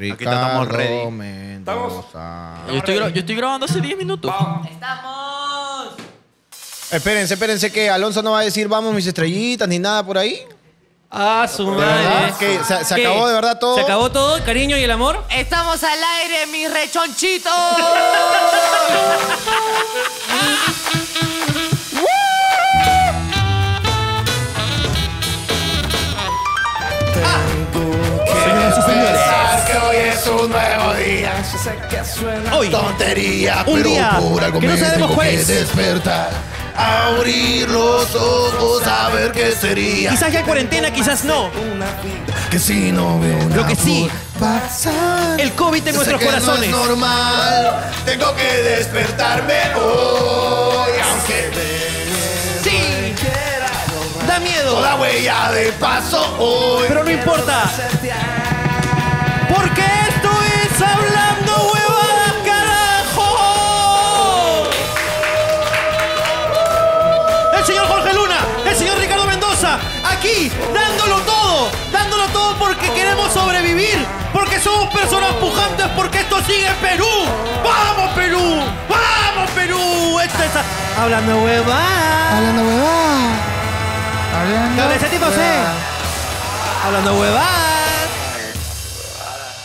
Ricardo estamos ready. Mendoza. Yo estoy, yo estoy grabando hace 10 minutos. ¡Estamos! Espérense, espérense que Alonso no va a decir vamos mis estrellitas ni nada por ahí. Ah, su ¿De verdad? madre. ¿Que se, se ¿Qué? acabó de verdad todo? ¿Se acabó todo? ¿El cariño y el amor? ¡Estamos al aire, mis rechonchitos! un nuevo día. Hoy. Tontería, Un pero día por algo que no me sabemos tengo cuál que es. despertar. Abrir los ojos a ver qué sería. Quizás ya hay cuarentena, quizás no. Que si no veo Lo que sí, pasar. El COVID en Sé nuestros que corazones. No es normal. Tengo que despertarme hoy. Aunque Sí. Da miedo. toda huella de paso hoy. Pero no importa. Porque aquí dándolo todo, dándolo todo porque queremos sobrevivir, porque somos personas pujantes, porque esto sigue en Perú. ¡Vamos Perú! ¡Vamos Perú! Esto es Hablando Huevadas. Hablando huevada. Hablando. Con ese tipo. Hablando Huevadas.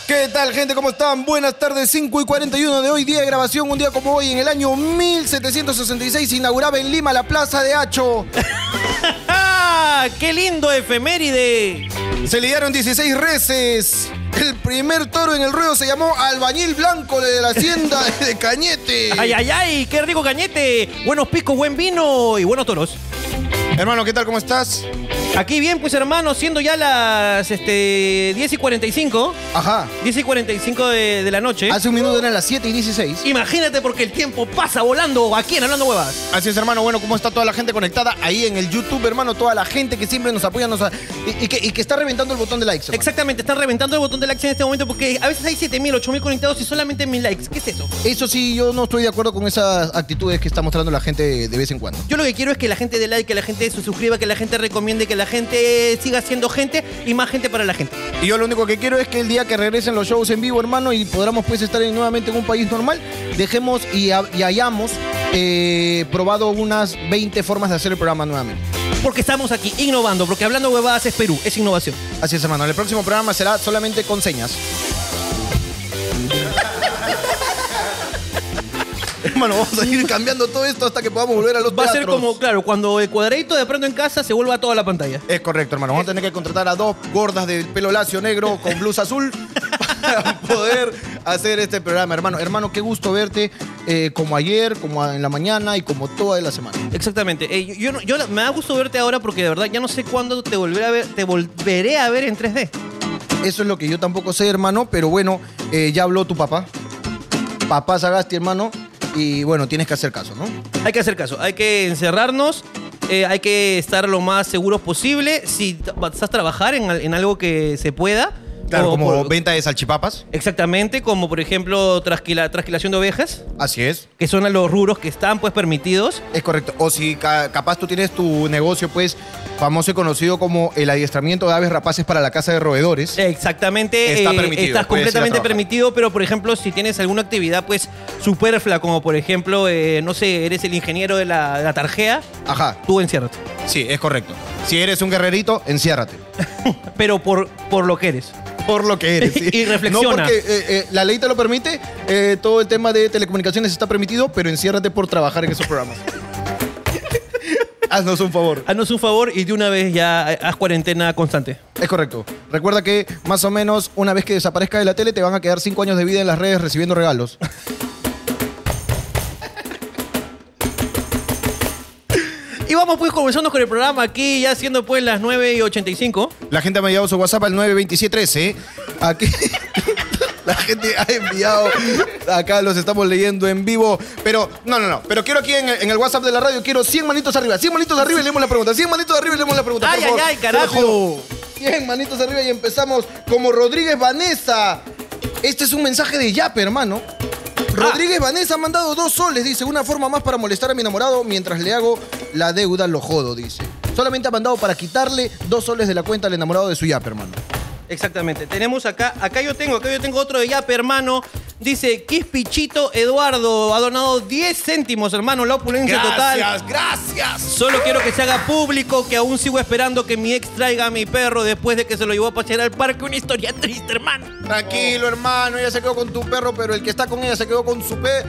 ¿Qué tal, gente? ¿Cómo están? Buenas tardes, 5 y 41 de hoy, día de grabación. Un día como hoy, en el año 1766, se inauguraba en Lima la Plaza de Hacho. ¡Qué lindo efeméride! Se lidiaron 16 reses. El primer toro en el ruedo se llamó Albañil Blanco de la Hacienda de Cañete. ¡Ay, ay, ay! ¡Qué rico cañete! Buenos picos, buen vino y buenos toros. Hermano, ¿qué tal? ¿Cómo estás? Aquí bien, pues hermano, siendo ya las este, 10 y 45, Ajá. 10 y 45 de, de la noche. Hace un minuto eran las 7 y 16. Imagínate porque el tiempo pasa volando aquí en Hablando Huevas. Así es, hermano. Bueno, ¿cómo está toda la gente conectada ahí en el YouTube, hermano? Toda la gente que siempre nos apoya nos a- y, y que, y que está reventando el botón de likes. hermano. Exactamente, están reventando el botón de likes en este momento porque a veces hay 7000, 8000 conectados y solamente 1000 likes. ¿Qué es eso? Eso sí, yo no estoy de acuerdo con esas actitudes que está mostrando la gente de vez en cuando. Yo lo que quiero es que la gente dé like, que la gente se suscriba, que la gente recomiende, que la gente siga siendo gente y más gente para la gente. Y yo lo único que quiero es que el día que regresen los shows en vivo, hermano, y podamos pues estar en- nuevamente en un país normal, dejemos y, ha- y hayamos eh, probado unas 20 formas de hacer el programa nuevamente. Porque estamos aquí innovando, porque hablando huevadas es Perú, es innovación. Así es, hermano. El próximo programa será solamente con señas. Hermano, vamos a ir cambiando todo esto hasta que podamos volver a los Va a ser como, claro, cuando el cuadradito de pronto en casa se vuelva toda la pantalla. Es correcto, hermano. Vamos a tener que contratar a dos gordas del pelo lacio negro con blusa azul para poder hacer este programa, hermano. Hermano, qué gusto verte eh, como ayer, como en la mañana y como toda la semana. Exactamente. Eh, yo, yo no- yo- me da gusto verte ahora porque de verdad ya no sé cuándo te volveré a ver, te volveré a ver en 3D. Eso es lo que yo tampoco sé, hermano, pero bueno, eh, ya habló tu papá. Papá Sagasti, hermano, y bueno, tienes que hacer caso, ¿no? Hay que hacer caso, hay que encerrarnos, eh, hay que estar lo más seguros posible. Si vas a trabajar en, en algo que se pueda. Claro, como por- venta de salchipapas. Exactamente, como por ejemplo trasquila- trasquilación de ovejas, Así es. que son los rubros que están pues permitidos. Es correcto. O si ca- capaz tú tienes tu negocio, pues, famoso y conocido como el adiestramiento de aves rapaces para la casa de roedores. Exactamente. Está eh, permitido, Estás completamente permitido, pero por ejemplo, si tienes alguna actividad pues superflua, como por ejemplo, eh, no sé, eres el ingeniero de la, de la tarjea, Ajá, tú enciérrate. sí, es correcto. Si eres un guerrerito, enciérrate. Pero por, por lo que eres. Por lo que eres. ¿sí? Y reflexiona. No porque eh, eh, la ley te lo permite, eh, todo el tema de telecomunicaciones está permitido, pero enciérrate por trabajar en esos programas. Haznos un favor. Haznos un favor y de una vez ya haz cuarentena constante. Es correcto. Recuerda que más o menos una vez que desaparezca de la tele te van a quedar cinco años de vida en las redes recibiendo regalos. Y vamos pues comenzando con el programa aquí, ya siendo pues las 9 y 85. La gente me ha enviado su WhatsApp al 92713. ¿eh? Aquí. La gente ha enviado. Acá los estamos leyendo en vivo. Pero, no, no, no. Pero quiero aquí en el, en el WhatsApp de la radio, quiero 100 manitos arriba. 100 manitos arriba y leemos la pregunta. 100 manitos arriba y leemos la pregunta. Ay, por favor. ay, ay, carajo. pido. 100 manitos arriba y empezamos como Rodríguez Vanessa. Este es un mensaje de Yape, hermano. Rodríguez Vanessa ha mandado dos soles, dice, una forma más para molestar a mi enamorado mientras le hago la deuda, lo jodo, dice. Solamente ha mandado para quitarle dos soles de la cuenta al enamorado de su Yape, hermano. Exactamente. Tenemos acá, acá yo tengo, acá yo tengo otro de Yape, hermano. Dice Quispichito Eduardo, ha donado 10 céntimos, hermano, la opulencia total. Gracias, gracias. Solo quiero que se haga público que aún sigo esperando que mi ex traiga a mi perro después de que se lo llevó a pasear al parque. Una historia triste, hermano. Tranquilo, hermano, ella se quedó con tu perro, pero el que está con ella se quedó con su pe.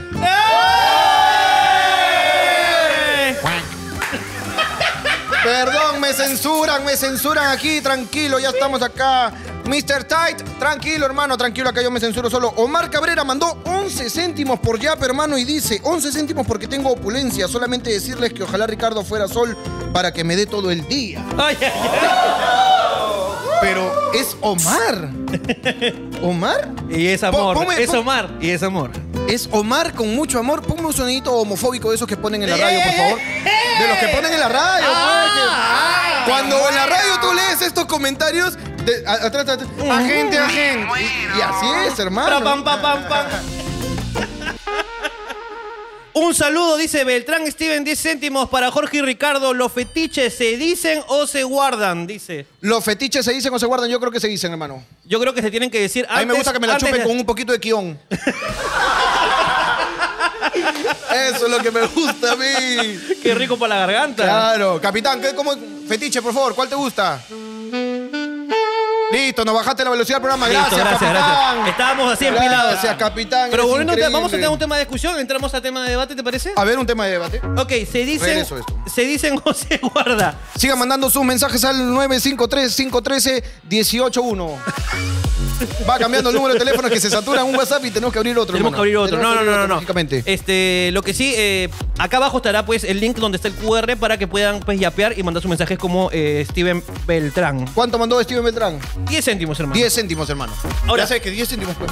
Perdón, me censuran, me censuran aquí, tranquilo, ya estamos acá. Mr. Tight, tranquilo, hermano, tranquilo, acá yo me censuro solo. Omar Cabrera mandó 11 céntimos por Yap, hermano, y dice, 11 céntimos porque tengo opulencia. Solamente decirles que ojalá Ricardo fuera sol para que me dé todo el día. Pero es Omar. ¿Omar? Y es amor, Po- ponme- es pon- Omar, y es amor. Es Omar con mucho amor. Ponme un sonidito homofóbico de esos que ponen en la radio, por favor. De los que ponen en la radio. pues, que- Cuando en la radio tú lees estos comentarios, de- a- atrás, atrás, agente, agente. Y, y así es, Pra, hermano. pam, pam, pam, pam. Un saludo, dice Beltrán Steven, 10 céntimos para Jorge y Ricardo. ¿Los fetiches se dicen o se guardan? Dice. Los fetiches se dicen o se guardan, yo creo que se dicen, hermano. Yo creo que se tienen que decir antes. A mí me gusta que me la antes chupen con un poquito de quión. Eso es lo que me gusta a mí. Qué rico para la garganta. Claro. Capitán, ¿qué, cómo, fetiche, por favor, ¿cuál te gusta? Listo, nos bajaste la velocidad del programa. Listo, Gracias, gracias, capitán. gracias. Estábamos así empilados. Gracias, capitán. Pero volviendo, vamos a tener un tema de discusión. Entramos a tema de debate, ¿te parece? A ver, un tema de debate. Ok, se dicen, esto. se dicen o se guarda. Sigan mandando sus mensajes al 953-513-181. Va cambiando el número de teléfono que se satura en un WhatsApp y tenemos que abrir otro. Tenemos que abrir otro. Tenemos No, no, no, otro, no. Este, lo que sí, eh, acá abajo estará pues el link donde está el QR para que puedan pues yapear y mandar sus mensajes como eh, Steven Beltrán. ¿Cuánto mandó Steven Beltrán? 10 céntimos, hermano. 10 céntimos, hermano. Ahora- ya sé que 10 céntimos, pues.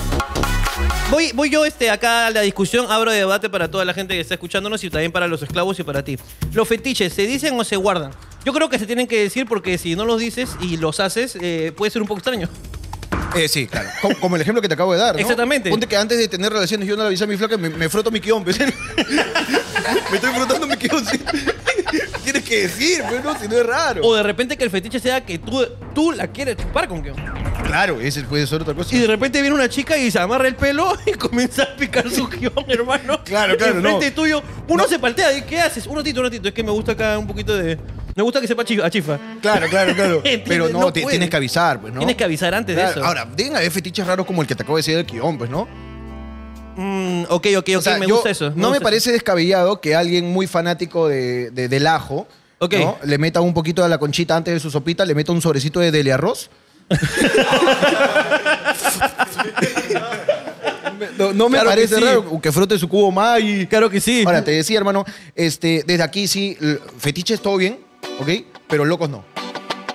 Voy, voy yo este, acá a la discusión, abro debate para toda la gente que está escuchándonos y también para los esclavos y para ti. ¿Los fetiches se dicen o se guardan? Yo creo que se tienen que decir porque si no los dices y los haces, eh, puede ser un poco extraño. Eh, sí, claro. Como, como el ejemplo que te acabo de dar, ¿no? Exactamente. Ponte que antes de tener relaciones yo no le avisé a mi flaca, me, me froto mi quión. pues. me estoy frotando mi quión. sí. Tienes que decir, pues, ¿no? Si no es raro. O de repente que el fetiche sea que tú, tú la quieres chupar con que Claro, ese puede ser otra cosa. Y de repente viene una chica y se amarra el pelo y comienza a picar su guion, hermano. Claro, claro, Enfrente no. tuyo. Uno No. se paltea. ¿y ¿Qué haces? Un ratito, un ratito. Es que me gusta acá un poquito de... Me gusta que sepa chi- a chifa. Claro, claro, claro. Pero no, No ti- puede. tienes que avisar, pues, ¿no? Tienes que avisar antes Claro, de eso. Ahora, deben haber fetiches raros como el que te acabo de decir del guion, pues, ¿no? Mm, ok, ok, ok. O sea, me yo- gusta eso. No me parece descabellado que alguien muy fanático de, de- del ajo Ok. ¿no? le meta un poquito de la conchita antes de su sopita, le meta un sobrecito de deli arroz. no, no me Claro que parece sí. raro que frote su cubo Maggi. Claro que sí. Ahora, te decía, hermano, este, desde aquí sí, l- fetiches todo bien, ¿ok? Pero locos no.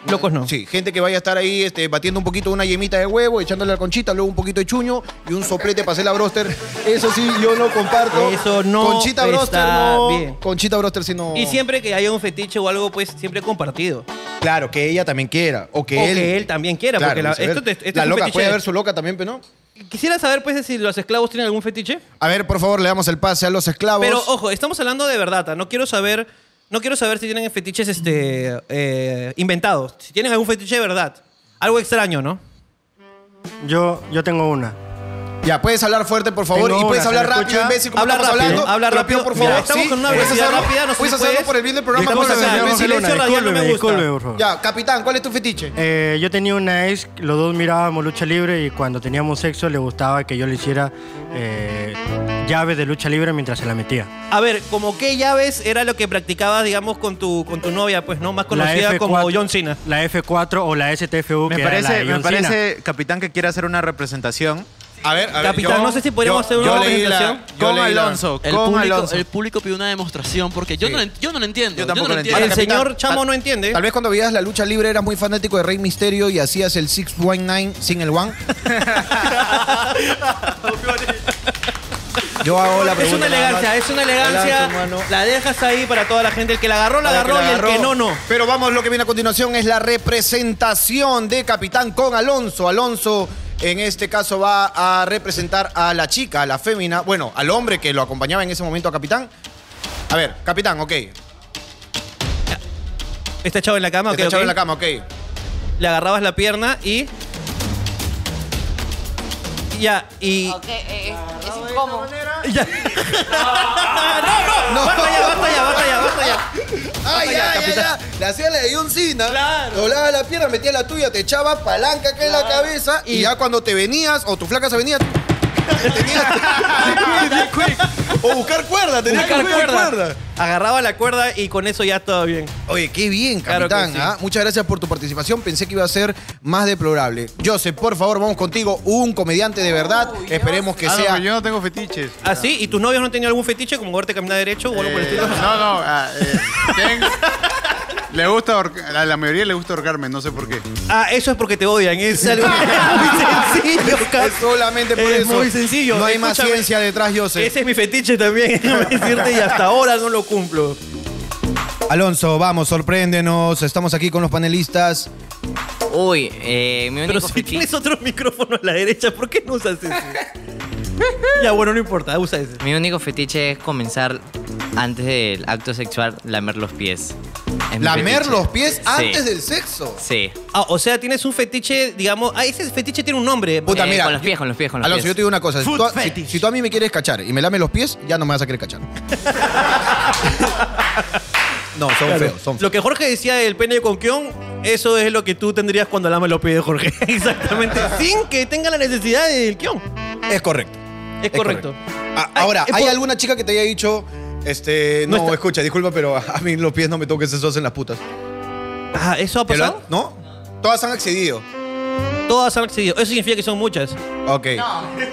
Locos no. Sí, gente que vaya a estar ahí este, batiendo un poquito una yemita de huevo, echándole la conchita, luego un poquito de chuño y un soplete para hacer la broster. Eso sí, yo no comparto. Eso no Conchita broster está no. bien. Conchita broster sí no. Y siempre que haya un fetiche o algo, pues siempre compartido. Claro, que ella también quiera. O que o él. que él también quiera. Claro, porque la, viceversa. esto, te- esto la es un loca fetiche. puede haber su loca también, pero no. Quisiera saber, pues, si los esclavos tienen algún fetiche. A ver, por favor, le damos el pase a los esclavos. Pero ojo, estamos hablando de verdad. ¿ah? No quiero saber, no quiero saber si tienen fetiches este, eh, inventados. Si tienen algún fetiche de verdad. Algo extraño, ¿no? Yo, yo tengo una. Ya, puedes hablar fuerte, por favor, Tengo y puedes una, ¿se hablar me rápido, imbécil, como Habla estamos rápido, hablando. habla rápido. pido, por favor. Ya, estamos Sí, con una puedes velocidad hacerlo, rápida, no sé Puedes hacerlo puedes. por el bien del programa. Estamos puedes en silencio radial no me gusta. por favor. Ya, capitán, ¿cuál es tu fetiche? Eh, yo tenía una ex, los dos mirábamos lucha libre y cuando teníamos sexo le gustaba que yo le hiciera eh, llaves de lucha libre mientras se la metía. A ver, ¿como qué llaves era lo que practicabas, digamos, con tu, con tu novia, pues, ¿no? Más conocida F4 como John Cena. La F4 o la STFU, Me que era la parece, de me John Cena. parece, capitán, que quiere hacer una representación A ver, a ver. Capitán, no sé si podríamos hacer una leí la- presentación. yo con leí la- Alonso. El con público, Alonso. el público pidió una demostración porque yo, Sí. no, lo en- yo no lo entiendo. Yo tampoco no lo entiendo. El capitán, señor Chamo tal- no entiende. Tal vez cuando veías la lucha libre eras muy fanático de Rey Misterio y hacías el 619 sin el one. Yo hago la Es pregunta. una nada elegancia, más. es una elegancia. Adelante, hermano. La dejas ahí para toda la gente. El que la agarró, la Para agarró que la y el que agarró. no, no. Pero vamos, lo que viene a continuación es la representación de Capitán con Alonso. Alonso, en este caso, va a representar a la chica, a la fémina, bueno, al hombre que lo acompañaba en ese momento a Capitán. A ver, Capitán, ok. Está echado en la cama, ok, Está echado ok. en la cama, ok. Le agarrabas la pierna y Ya, y. Ok, eh, es incómodo. Ya. no, no, basta ya, basta ya, basta ya, basta ya. Ay, ya, ya, ya, capitán. ya. Le hacía la de John Cena. Claro. Doblaba la pierna, metía la tuya, te echaba palanca acá en la cabeza. Y, Y- ya cuando te venías, o tu flaca se venía. tenías o buscar cuerda, tenías Buscar que buscar cuerda. cuerda. Agarraba la cuerda y con eso ya todo bien. Oye, qué bien, Claro que capitán. sí. ¿ah? Muchas gracias por tu participación. Pensé que iba a ser más deplorable. Joseph, por favor, vamos contigo. Un comediante de verdad. Esperemos que Ah, no, sea. pero yo no tengo fetiches. ¿Ah, sí? ¿Y tus novios no han tenido algún fetiche como verte caminar derecho o algo por el Eh, estilo? no, no. ah, eh, tengo- le gusta ahorca- a la mayoría le gusta ahorcarme, no sé por qué. Ah, eso es porque te odian. Es algo muy sencillo, solamente por Es eso. muy sencillo. No hay más Escúchame. ciencia detrás, Joseph. Ese es mi fetiche también, déjame decirte, y hasta ahora no lo cumplo. Alonso, vamos, sorpréndenos. Estamos aquí con los panelistas. Uy, eh, mi Pero único si fetiche. tienes otro micrófono a la derecha, ¿por qué no usas ese? ya, bueno, no importa, usa ese. Mi único fetiche es comenzar antes del acto sexual lamer los pies. Es mi Lamer fetiche. los pies Sí. antes del sexo. Sí. Ah, o sea, tienes un fetiche, digamos. Ah, ese fetiche tiene un nombre. Puta, Eh, mira. con los pies, con los pies, con los Alonso, yo pies. te digo una cosa. Si Foot tú, a- si- fetish. si tú a mí me quieres cachar y me lames los pies, ya no me vas a querer cachar. no, son Claro. feos, son feos. Lo que Jorge decía del pene con Kion, eso es lo que tú tendrías cuando lames los pies de Jorge. Exactamente. Sin que tenga la necesidad del Kion. Es correcto. Es correcto. Ah, ahora, es ¿hay alguna chica que te haya dicho, este, no, escucha, disculpa, pero a mí los pies no me toques, eso hacen las putas? Ah, ¿eso ha ¿Te lo han- pasado? ¿No? Todas han accedido. Todas han accedido. Eso significa que son muchas. Ok.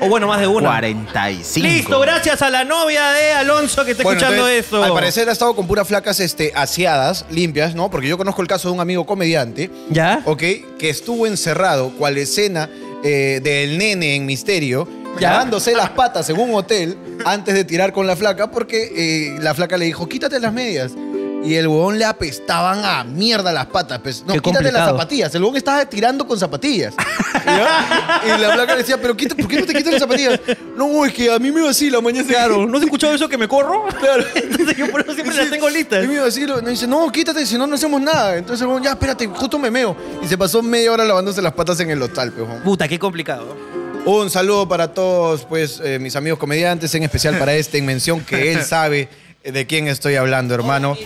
O bueno, más de una. 45. Listo, gracias a la novia de Alonso que está Bueno, escuchando entonces, esto. Al parecer ha estado con puras flacas este, aseadas, limpias, ¿no? Porque yo conozco el caso de un amigo comediante, ¿Ya? ¿ok? Que estuvo encerrado, cual escena eh, del nene en misterio. Lavándose las patas en un hotel antes de tirar con la flaca, porque eh, la flaca le dijo, quítate las medias. Y el huevón le apestaban a mierda las patas. Pues, no, Qué quítate las complicado. zapatillas. El huevón estaba tirando con zapatillas. ¿Ya? Y la flaca le decía, pero quita- ¿por qué no te quitas las zapatillas? No, es que a mí me vacila mañana. Claro, ¿no has escuchado eso que me corro? Claro. Entonces yo por eso siempre las tengo listas. Y me iba a decir, me dice, no, quítate, si no, no hacemos nada. Entonces, el huevón, ya, espérate, justo me meo. Y se pasó media hora lavándose las patas en el hostal, pues, huevón. Puta, qué complicado. Un saludo para todos, pues, eh, mis amigos comediantes, en especial para este en mención que él sabe de quién estoy hablando, hermano.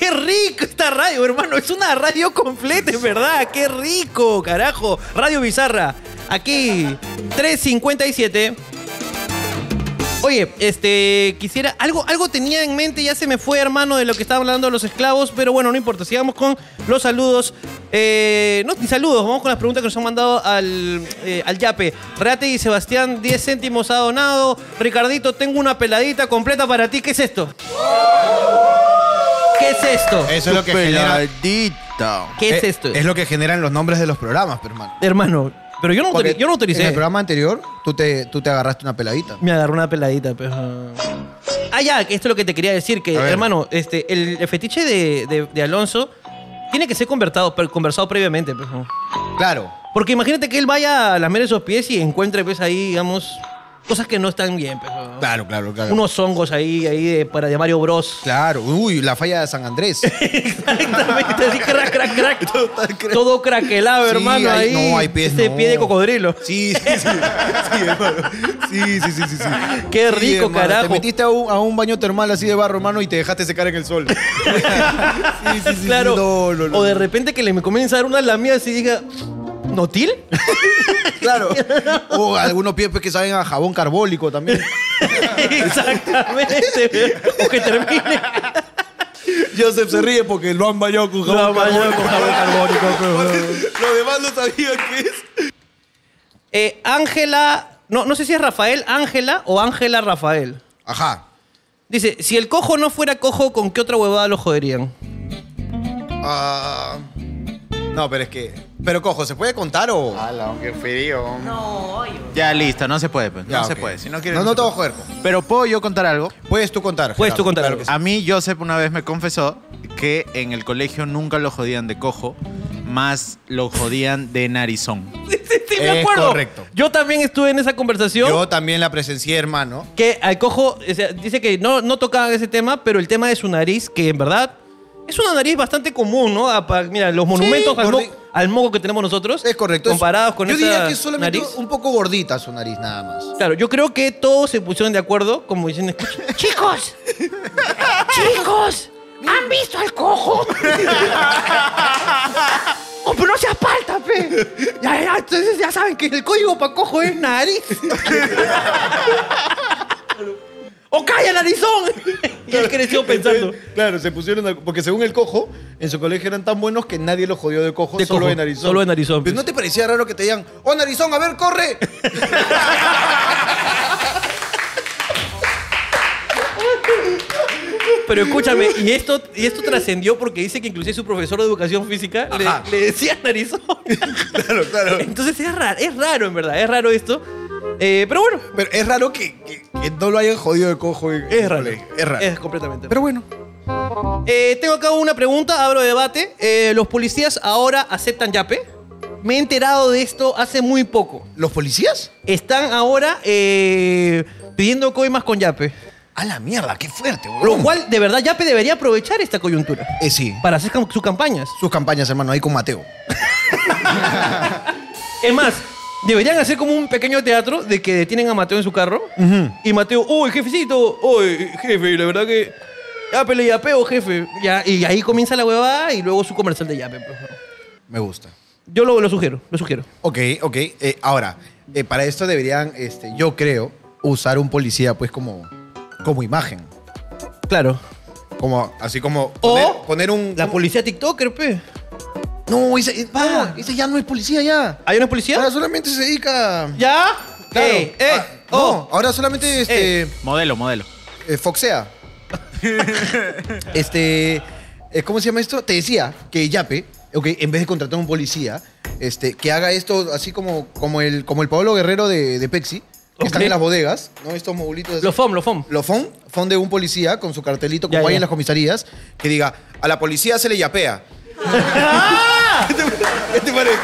Qué rico esta radio, hermano. Es una radio completa, es verdad. Qué rico, carajo. Radio Bizarra. Aquí, 357. Oye, este, quisiera, algo, algo tenía en mente, ya se me fue, hermano, de lo que estaban hablando los esclavos, pero bueno, no importa, sigamos con los saludos. Eh, no, ni saludos, vamos con las preguntas que nos han mandado al, eh, al Yape. Reate y Sebastián, 10 céntimos ha donado. Ricardito, tengo una peladita completa para ti, ¿qué es esto? ¿Qué es esto? Eso es lo que genera. ¿Qué es eh, esto? Es lo que generan los nombres de los programas, pero, hermano. Hermano, pero yo no, Porque yo no En el programa anterior, tú te, tú te agarraste una peladita. Me agarró una peladita, pero... Ah, ya, que esto es lo que te quería decir, que, A ver. hermano, este, el, el fetiche de, de- de Alonso tiene que ser conversado, conversado previamente, pues, ¿no? Claro. Porque imagínate que él vaya a lamer esos pies y encuentre, pues, ahí, digamos, cosas que no están bien, ¿no? Claro, claro, claro. Unos hongos ahí, ahí de, para de Mario Bros. Claro. Uy, la falla de San Andrés. Exactamente, así, crack, crack, crack. Todo craquelado, Sí, hermano, hay- ahí. no, hay pies, Ese no. pie de cocodrilo. Sí, sí, sí. Sí, hermano. Sí, sí, sí, sí, sí. Qué Sí, rico, hermano. carajo. Te metiste a un, a un baño termal así de barro, hermano, y te dejaste secar en el sol. sí, sí, sí. claro. No, no, no. O de repente que le me comienza a dar unas lamidas y diga, ¿Notil? Claro. O algunos pies pues, que saben a jabón carbólico también. Exactamente. o que termine. Joseph se ríe porque lo han bañado con jabón Lo con jabón carbónico, Los demás no sabían qué es. Eh, Ángela, no, no sé si es Rafael Ángela o Ángela Rafael. Ajá. Dice, si el cojo no fuera cojo, ¿con qué otra huevada lo joderían? Ah, no, pero es que. Pero cojo, ¿se puede contar o.? Ala, qué frío. No, oye. Ya, listo, no se puede, pues. Ya, no se puede. Si no quieres. No, no te voy a joder. cojo. Pero ¿puedo yo contar algo? Puedes tú contar. Puedes tú Gerardo, contar claro que sí. A mí, Joseph una vez me confesó que en el colegio nunca lo jodían de cojo, más lo jodían de narizón. Sí, sí, sí, me Es acuerdo. correcto. Yo también estuve en esa conversación. Yo también la presencié, hermano. que al cojo o sea, dice que no, no tocaban ese tema, pero el tema de su nariz, que en verdad es una nariz bastante común, ¿no? Ah, pa- Mira, los monumentos al, al moco que tenemos nosotros. Es correcto. Comparados con Yo esa diría que solamente nariz. un poco gordita su nariz, nada más. Claro, yo creo que todos se pusieron de acuerdo, como diciendo, "Escucha, Chicos, chicos, ¿han visto al cojo? ¡Oh, pero no seas palta, pe! Ya, ya, entonces ya saben que el código para cojo es nariz. ¡O calla, narizón! y él creció pensando. Claro, se pusieron. a- Porque según el cojo, en su colegio eran tan buenos que nadie los jodió de cojo, De solo cojo, de narizón. solo de narizón, Pero pues. ¿no te parecía raro que te digan, oh, narizón, a ver, corre? Pero escúchame, y esto, y esto trascendió porque dice que inclusive su profesor de educación física le, Ajá. le decía narizón. claro, claro. Entonces es raro, es raro en verdad, es raro esto. Eh, pero bueno, Pero es raro que, que- que no lo hayan jodido de cojo. en- en es raro. colegio. Es raro. Es completamente Pero bueno. Eh, tengo acá una pregunta, abro debate. Eh, ¿Los policías ahora aceptan yape? Me he enterado de esto hace muy poco. ¿Los policías? Están ahora eh, pidiendo coimas con yape. A la mierda, qué fuerte, Lo weón. cual, de verdad, yape debería aprovechar esta coyuntura Eh, sí. para hacer cam- sus campañas. Sus campañas, hermano, ahí con Mateo. Es más, deberían hacer como un pequeño teatro de que detienen a Mateo en su carro. Y Mateo, uy, jefecito, uy, jefe, la verdad que. Yape le yapeo, jefe. Ya, y ahí comienza la huevada y luego su comercial de yape. pues. Me gusta. Yo lo, lo sugiero, lo sugiero. Ok, ok. Eh, ahora, eh, para esto deberían, este, yo creo, usar un policía, pues, como, como imagen. Claro. Como, así como O poner, poner un... La policía TikToker, pe. No, ese, eh, no, ese ya no es policía ya. ¿Hay una policía? Ahora solamente se dedica... ¿Ya? Claro. Eh, eh, Ah, no, oh. ahora solamente este, Modelo, modelo. eh, foxea. este, eh, ¿cómo se llama esto? Te decía que Yape, ok, en vez de contratar a un policía, este, que haga esto así como, como, el, como el Pablo Guerrero de, de Pepsi, que Ok. están en las bodegas, ¿no? Estos modulitos así. Los FOM, los FOM. Los FON, FON de un policía con su cartelito, como Ya, hay ya. en las comisarías, que diga, a la policía se le yapea. ¿Qué te, qué te parece?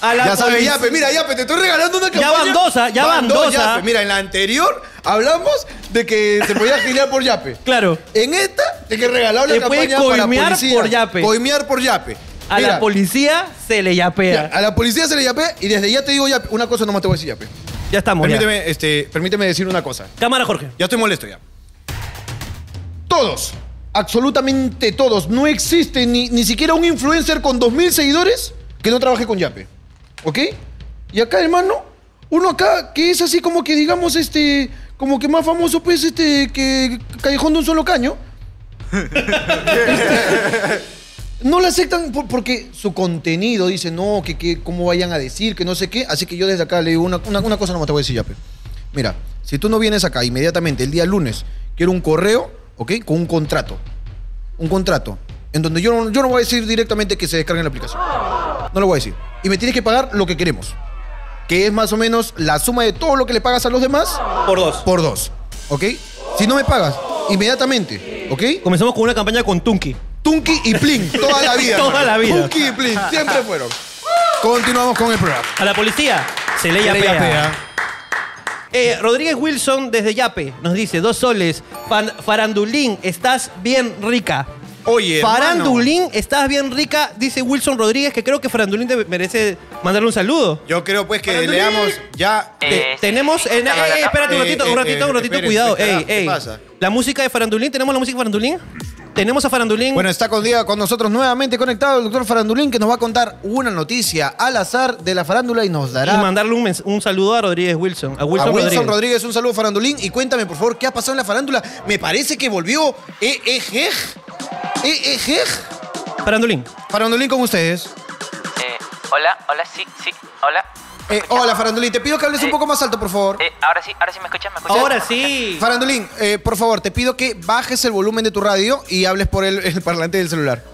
A la ya sabes, Yape, mira, Yape, te estoy regalando una Ya campaña. van dos, ah, ya van dos, ah. Yape. Mira, en la anterior hablamos de que se podía gilear por Yape. Claro. En esta, de que regaló la Te puedes campaña para coimear policía. por Yape. Coimear por Yape. A Mira, la policía se le ya, yapea. a la policía se le yapea y desde ya te digo Yape, una cosa nomás te voy a decir Yape. Ya estamos. ya. Permíteme, este, permíteme decir una cosa. Cámara, Jorge. Ya estoy molesto ya. Todos, absolutamente todos, no existe ni, ni siquiera un influencer con 2.000 seguidores que no trabaje con Yape. ¿Ok? Y acá, hermano, uno acá que es así como que, digamos, este, como que más famoso, pues, este, que Callejón de un solo caño. No le aceptan por- porque su contenido dice, no, que, que cómo vayan a decir, que no sé qué. Así que yo desde acá le digo una, una, una cosa, no te voy a decir, Yape. Mira, si tú no vienes acá inmediatamente el día lunes, quiero un correo, ¿ok? Con un contrato. Un contrato. En donde yo no, yo no voy a decir directamente que se descargue la aplicación. No lo voy a decir. Y me tienes que pagar lo que queremos. Que es más o menos la suma de todo lo que le pagas a los demás Por dos. por dos. ¿Ok? Si no me pagas, inmediatamente. ¿Ok? Comenzamos con una campaña con Tunki. Tunki y Plin, toda la vida. Toda hermano. la vida. Tunki y Plin, siempre fueron. Continuamos con el programa. A la policía se le Se le yapea. Eh, Rodríguez Wilson desde Yape nos dice, dos soles, Fan- Farandulín, estás bien rica. Oye, hermano. Farandulín, estás bien rica, dice Wilson Rodríguez, que creo que Farandulín te merece mandarle un saludo. Yo creo pues que Farandulín. leamos ya. Eh, tenemos. eh, eh, espérate un ratito, eh, un ratito, eh, un ratito, cuidado. ¿qué ey. pasa? La música de Farandulín, ¿tenemos la música de Farandulín? Tenemos a Farandulín. Bueno, está con, día con nosotros nuevamente conectado el doctor Farandulín que nos va a contar una noticia al azar de la farándula y nos y dará mandarle un, un saludo a Rodríguez Wilson. A a Wilson, Wilson Rodríguez. Rodríguez. Un saludo Farandulín y cuéntame por favor qué ha pasado en la farándula. Me parece que volvió E EEG. EEG. Farandulín. Farandulín con ustedes. Hola, hola, sí, sí, hola. Eh, hola Farandulín, te pido que hables un Eh, poco más alto por favor. Eh, ahora sí, ahora sí me escuchas, me escuchas. Ahora sí. Farandulín, eh, por favor, te pido que bajes el volumen de tu radio y hables por el, el parlante del celular.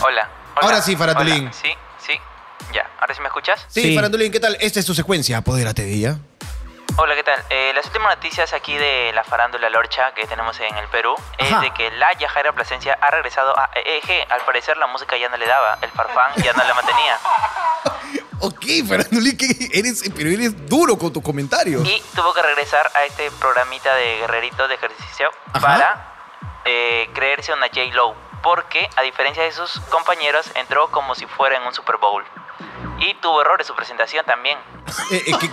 Hola, hola. Ahora sí, Farandulín. Hola, Sí, sí. Ya, ahora sí me escuchas. Sí, Sí. Farandulín, ¿qué tal? Esta es tu secuencia, apodérate de ella. Hola, ¿qué tal? Eh, las últimas noticias aquí de la farándula Lorcha que tenemos en el Perú es Ajá. de que la Yajaira Plasencia ha regresado a EEG. Al parecer la música ya no le daba, el farfán ya no la mantenía. Ok, Farandulín, que eres, pero eres duro con tus comentarios. Y tuvo que regresar a este programita de guerrerito de ejercicio Ajá. para eh, creerse una J-Lo. Porque, a diferencia de sus compañeros, entró como si fuera en un Super Bowl. Y tuvo errores su presentación también. Eh, eh, ¿qué-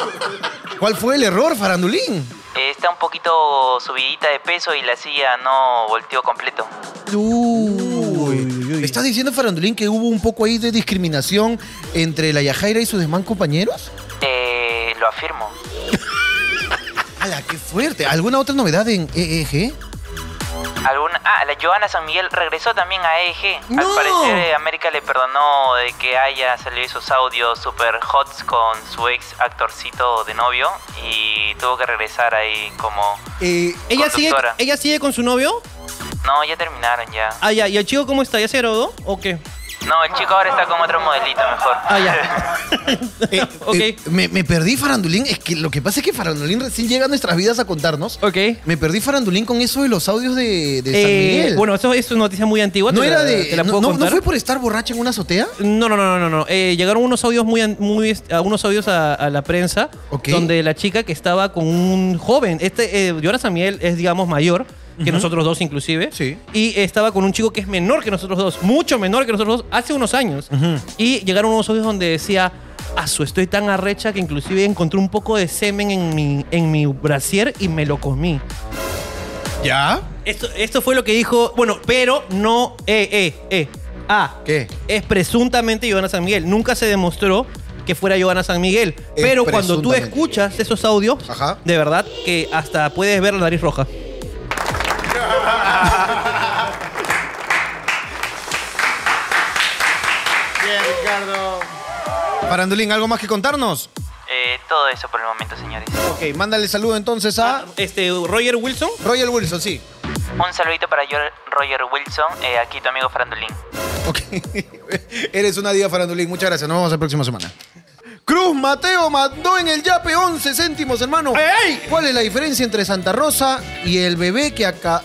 ¿Cuál fue el error, Farandulín? Eh, Está un poquito subidita de peso y la silla no volteó completo. Uy, ¿Estás diciendo, Farandulín, que hubo un poco ahí de discriminación entre la Yajaira y sus demás compañeros? Eh, lo afirmo. ¡Hala, qué fuerte! ¿Alguna otra novedad en EEG? Alguna... Ah, la Joana San Miguel regresó también a EG. ¡No! Al parecer eh, América le perdonó de que haya salido esos audios super hots con su ex actorcito de novio y tuvo que regresar ahí como Eh, ¿Ella sigue, conductora. ¿Ella sigue con su novio? No, ya terminaron ya. Ah, ya. ¿Y el chico cómo está? ¿Ya se graduó o qué? No, el chico ahora está con otro modelito mejor. Ah, ya. ok. Eh, me, me perdí, Farandulín. Es que lo que pasa es que Farandulín recién llega a nuestras vidas a contarnos. ok. Me perdí, Farandulín, con eso de los audios de, de San Eh, Miguel. bueno, eso es una noticia muy antigua. ¿No te era la- de. te la puedo no- contar. ¿no fue por estar borracha en una azotea? No, no, no, no, no. no. Eh, llegaron unos audios muy, an- muy a unos audios a, a la prensa Ok. donde la chica que estaba con un joven, este, eh, Joana Samiel es digamos mayor que nosotros dos inclusive, Sí. y estaba con un chico que es menor que nosotros dos, mucho menor que nosotros dos, hace unos años. Y llegaron unos audios donde decía, Asu, estoy tan arrecha que inclusive encontré un poco de semen en mi, en mi brasier y me lo comí. ¿Ya? Esto, esto fue lo que dijo, bueno, pero no, eh, eh, eh. Ah, ¿Qué? es presuntamente Joana San Miguel. Nunca se demostró que fuera Joana San Miguel. Es Pero cuando tú escuchas esos audios, Ajá. de verdad que hasta puedes ver la nariz roja. Farandulín, ¿algo más que contarnos? Eh, todo eso por el momento, señores. Ok, mándale saludo entonces a Este, Roger Wilson. Royal Wilson, sí. Un saludito para yo- Roger Wilson, eh, aquí tu amigo Farandulín. Ok. Eres una diva farandulín. Muchas gracias. Nos vemos la próxima semana. Cruz Mateo mandó en el yape 11 céntimos, hermano. ¿Cuál es la diferencia entre Santa Rosa y el bebé que acá...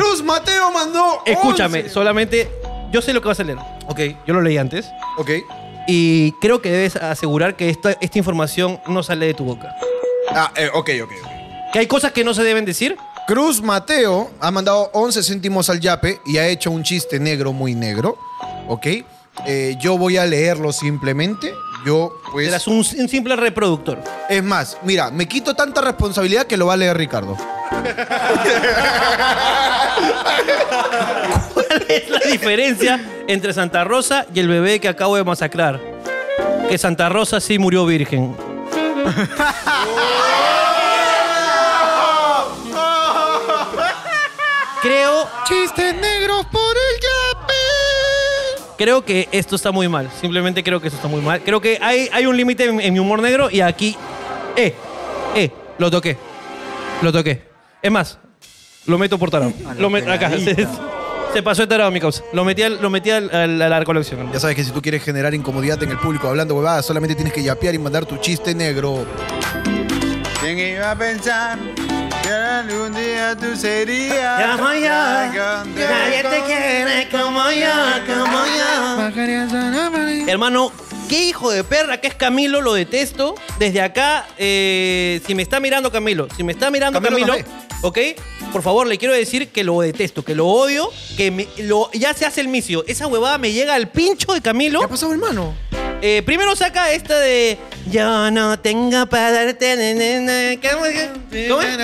Cruz Mateo mandó... Escúchame, 11. solamente yo sé lo que vas a leer. Ok, yo lo leí antes. Ok. Y creo que debes asegurar que esta, esta información no sale de tu boca. Ah, eh, ok, ok, ok. Que hay cosas que no se deben decir. Cruz Mateo ha mandado 11 céntimos al yape y ha hecho un chiste negro muy negro. ¿Ok? Eh, yo voy a leerlo simplemente. Yo, pues. Eras un, un simple reproductor. Es más, mira, me quito tanta responsabilidad que lo va a leer Ricardo. ¿Cuál es la diferencia entre Santa Rosa y el bebé que acabo de masacrar? Que Santa Rosa sí murió virgen. Creo, Chistes creo que esto está muy mal. Simplemente creo que esto está muy mal. Creo que hay, hay un límite en, en mi humor negro y aquí. Eh, eh, lo toqué. Lo toqué. Es más, lo meto por tarado. Lo met- acá. Se, se pasó de tarado mi causa. Lo metí, al- lo metí al- al- a la colección. Ya sabes que si tú quieres generar incomodidad en el público hablando huevadas, solamente tienes que yapear y mandar tu chiste negro. ¿Quién iba a pensar que algún día tú serías? Como yo, nadie te quiere como yo, como yo. Hermano, qué hijo de perra que es Camilo, lo detesto. Desde acá, eh, si me está mirando Camilo, si me está mirando Camilo ¿ok? Por favor, le quiero decir que lo detesto, que lo odio, que me- lo- ya se hace el micio. Esa huevada me llega al pincho de Camilo. ¿Qué ha pasado, hermano? Eh, primero saca esta de Yo no tengo para darte ne, ne, ne". ¿Cómo es? ¿Cómo es?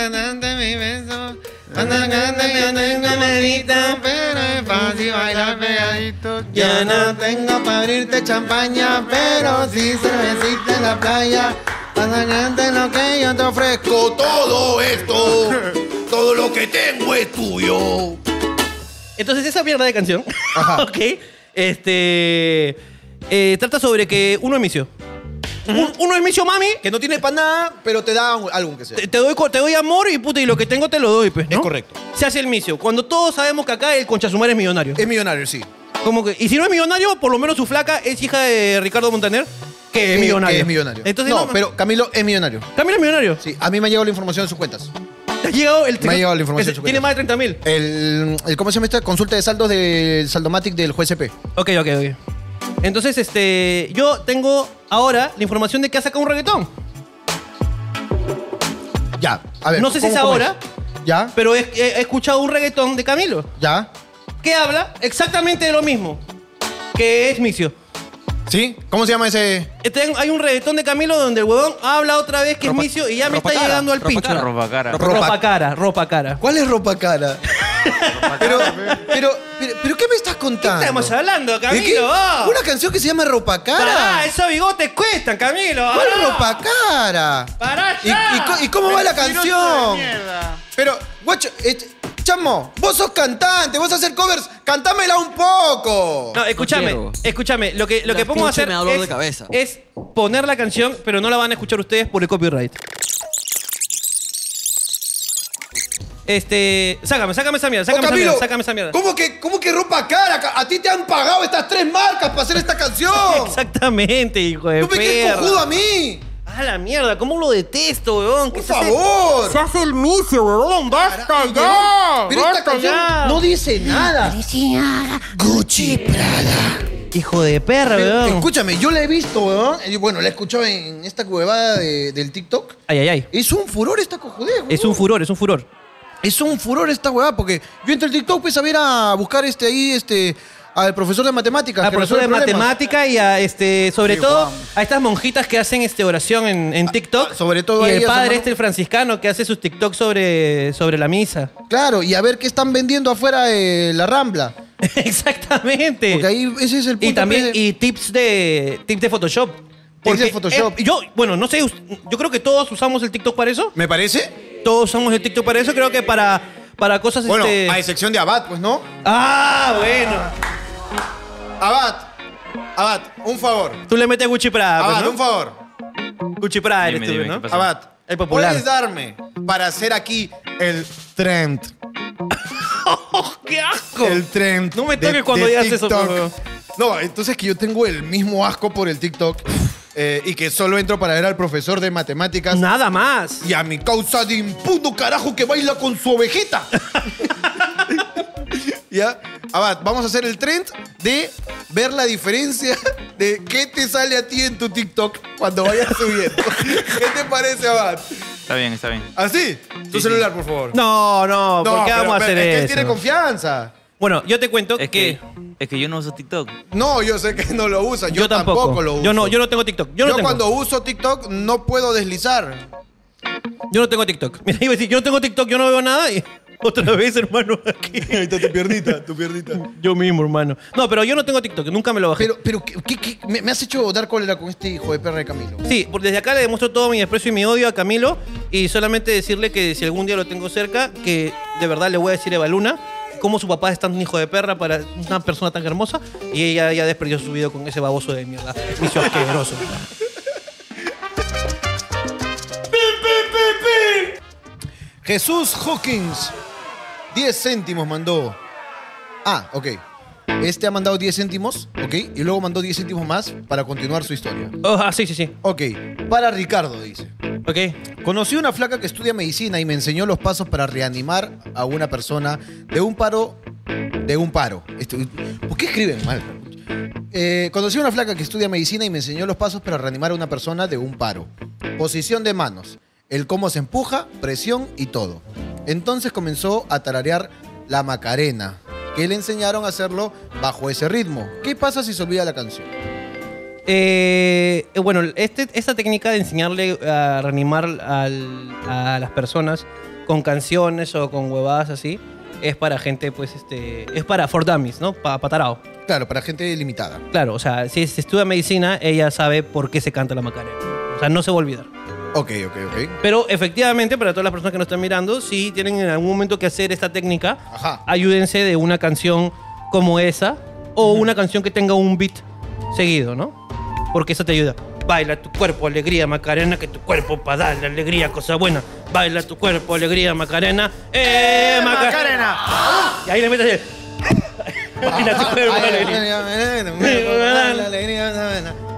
Ya no tengo para abrirte champaña, pero sí cervecita en la playa. Pasagante lo que yo te ofrezco, todo esto, todo lo que tengo es tuyo. Entonces esa mierda de canción, Ajá. ok, este, eh, trata sobre que uno es misio. Un- uno es misio, mami, Que no tiene para nada, pero te da un- algo que sea. te, te doy, co- te doy amor y puta, y lo que tengo te lo doy, pues, ¿no? Es correcto. Se hace el misio. Cuando todos sabemos que acá el conchasumar es millonario. Es millonario, sí. Como que, y si no es millonario, por lo menos su flaca es hija de Ricardo Montaner, que es Que- millonario. que es millonario. Entonces, no, pero Camilo es millonario. Camilo es millonario. Sí, a mí me ha llegado la información de sus cuentas. ¿Te ha llegado el Me ha llegado la información. Ese- Tiene más de 30 mil. El, el- ¿Cómo se llama esta? Consulta de saldos del Saldomatic del JSP. Ok, ok, ok. Entonces, este, yo tengo ahora la información de que ha sacado un reggaetón. Ya, a ver. no sé si ¿cómo- es cómo ahora, ¿Ya? pero he, he escuchado un reggaetón de Camilo ¿Ya? que habla exactamente de lo mismo, que es Micio. ¿Sí? ¿Cómo se llama ese? Este, hay un reggaetón de Camilo donde el huevón habla otra vez que es Micio y ya me está ropa cara, llegando al ropa pincho. cara. Ropa cara. Ropa, Ropa- cara, ropa cara. ¿Cuál es ropa cara? pero, pero, pero, pero, ¿qué me estás contando? ¿Qué estamos hablando, ¿De qué? Camilo? Ah. ¿Una canción que se llama Ropa Cara? Pará, esos bigotes cuestan, Camilo. ¿Cuál pará. Ropa Cara? Pará ¿Y, ya. y co- y cómo va la canción? Pero, guacho, eh, chamo, vos sos cantante, vos hacer covers, cantámela un poco. No, escúchame, escúchame. Lo que, lo La que podemos hacer me da dolor es, de cabeza. es poner la canción, pero no la van a escuchar ustedes por el copyright. Este, sácame, sácame esa mierda, Oh, sácame esa Camilo, mierda, sácame esa mierda. ¿Cómo que, ¿Cómo que ropa cara? Ca- A ti te han pagado estas tres marcas para hacer esta canción. Exactamente, hijo de ¿No me quedes perra. cojudo a mí? Ah, la mierda, cómo lo detesto, weón. Por se hace- favor. Se hace el micio, weón. Basta Carajo, ya. Pero esta canción ya. no dice nada. Gucci Prada. Hijo de perra, Pero, weón. escúchame, yo la he visto, weón. Bueno, la he escuchado en esta huevada de- del TikTok. Ay, ay, ay. Es un furor esta cojudez, Es un furor, es un furor. Es un furor esta huevada, porque yo entré al TikTok pues a ver a buscar este ahí, este, al profesor de matemáticas. A que profesor de problemas. matemática y a este, sobre todo a estas monjitas que hacen este oración en, en TikTok. ah, sobre todo a Y el padre hermano. este, el franciscano, que hace sus TikTok sobre, sobre la misa. Claro, y a ver qué están vendiendo afuera de la Rambla. Exactamente. Porque ahí ese es el punto. y también pues, de- y tips de tips de Photoshop. De Photoshop. eh, yo, bueno, no sé, us- yo creo que todos usamos el TikTok para eso. ¿Me parece? Todos usamos el TikTok para eso. Creo que para, para cosas Bueno, este... a excepción de Abad, pues, ¿no? Ah, bueno. Abad, Abad, un favor. Tú le metes Gucci Prada, pues, Abad, ¿no? un favor. Gucci Prada eres Dime, tú, dime, ¿no? ¿qué? Abad, El popular. ¿puedes darme para hacer aquí el trend? ¡Qué asco! El trend. No me de- toques cuando de digas eso, TikTok. por favor. No, entonces que yo tengo el mismo asco por el TikTok eh, y que solo entro para ver al profesor de matemáticas Nada más. y a mi causa de impudo carajo que baila con su ovejita. ya, Abad, vamos a hacer el trend de ver la diferencia de qué te sale a ti en tu TikTok cuando vayas subiendo. ¿Qué te parece, Abad? Está bien, está bien. ¿Así? Tu celular, por favor. No, no, ¿por qué pero- vamos a hacer pero es que él eso? tiene confianza. Bueno, yo te cuento Es que, que, es que yo no uso TikTok. No, yo sé que no lo usa. Yo, yo, tampoco. lo uso. Yo no, yo no tengo TikTok. Yo Yo, no tengo. cuando uso TikTok no puedo deslizar. Yo no tengo TikTok. Mira, iba a decir, yo no tengo TikTok, yo no veo nada y otra vez, hermano, aquí. Ahí está tu piernita, tu piernita. Yo mismo, hermano. No, pero yo no tengo TikTok, nunca me lo bajé. Pero, pero, ¿qué, qué- qué? Me, me has hecho dar cólera con este hijo de perra de Camilo. Sí, porque desde acá le demuestro todo mi desprecio y mi odio a Camilo y solamente decirle que si algún día lo tengo cerca, que de verdad le voy a decir Eva Luna cómo su papá es tan un hijo de perra para una persona tan hermosa y ella ya desperdició su vida con ese baboso de mierda. Vicio asqueroso. Jesús Hawkins, 10 céntimos mandó. Ah, ok. Este ha mandado 10 céntimos, ok. Y luego mandó 10 céntimos más para continuar su historia. Oh, ah, sí, sí, sí. Ok. Para Ricardo, dice. Ok. Conocí una flaca que estudia medicina y me enseñó los pasos para reanimar a una persona de un paro. De un paro. ¿Por qué escriben mal? Eh, conocí una flaca que estudia medicina y me enseñó los pasos para reanimar a una persona de un paro. Posición de manos, el cómo se empuja, presión y todo. Entonces comenzó a tararear la Macarena, que le enseñaron a hacerlo bajo ese ritmo. ¿Qué pasa si se olvida la canción? Eh, eh, bueno, este, esta técnica de enseñarle a reanimar al- a las personas con canciones o con huevadas así es para gente, pues, este, es para for dummies, ¿no? Para patarao. Claro, para gente limitada. Claro, o sea, si se estudia medicina, ella sabe por qué se canta la Macarena. O sea, no se va a olvidar. Ok, ok, ok. Pero efectivamente, para todas las personas que nos están mirando, si tienen en algún momento que hacer esta técnica, Ajá. ayúdense de una canción como esa o una canción que tenga un beat seguido, ¿no? Porque eso te ayuda. Baila tu cuerpo, alegría, Macarena, que tu cuerpo para darle alegría, cosa buena. Baila tu cuerpo, alegría, Macarena. ¡Eh, Macarena! Y ahí le metes el... Baila tu cuerpo, alegría.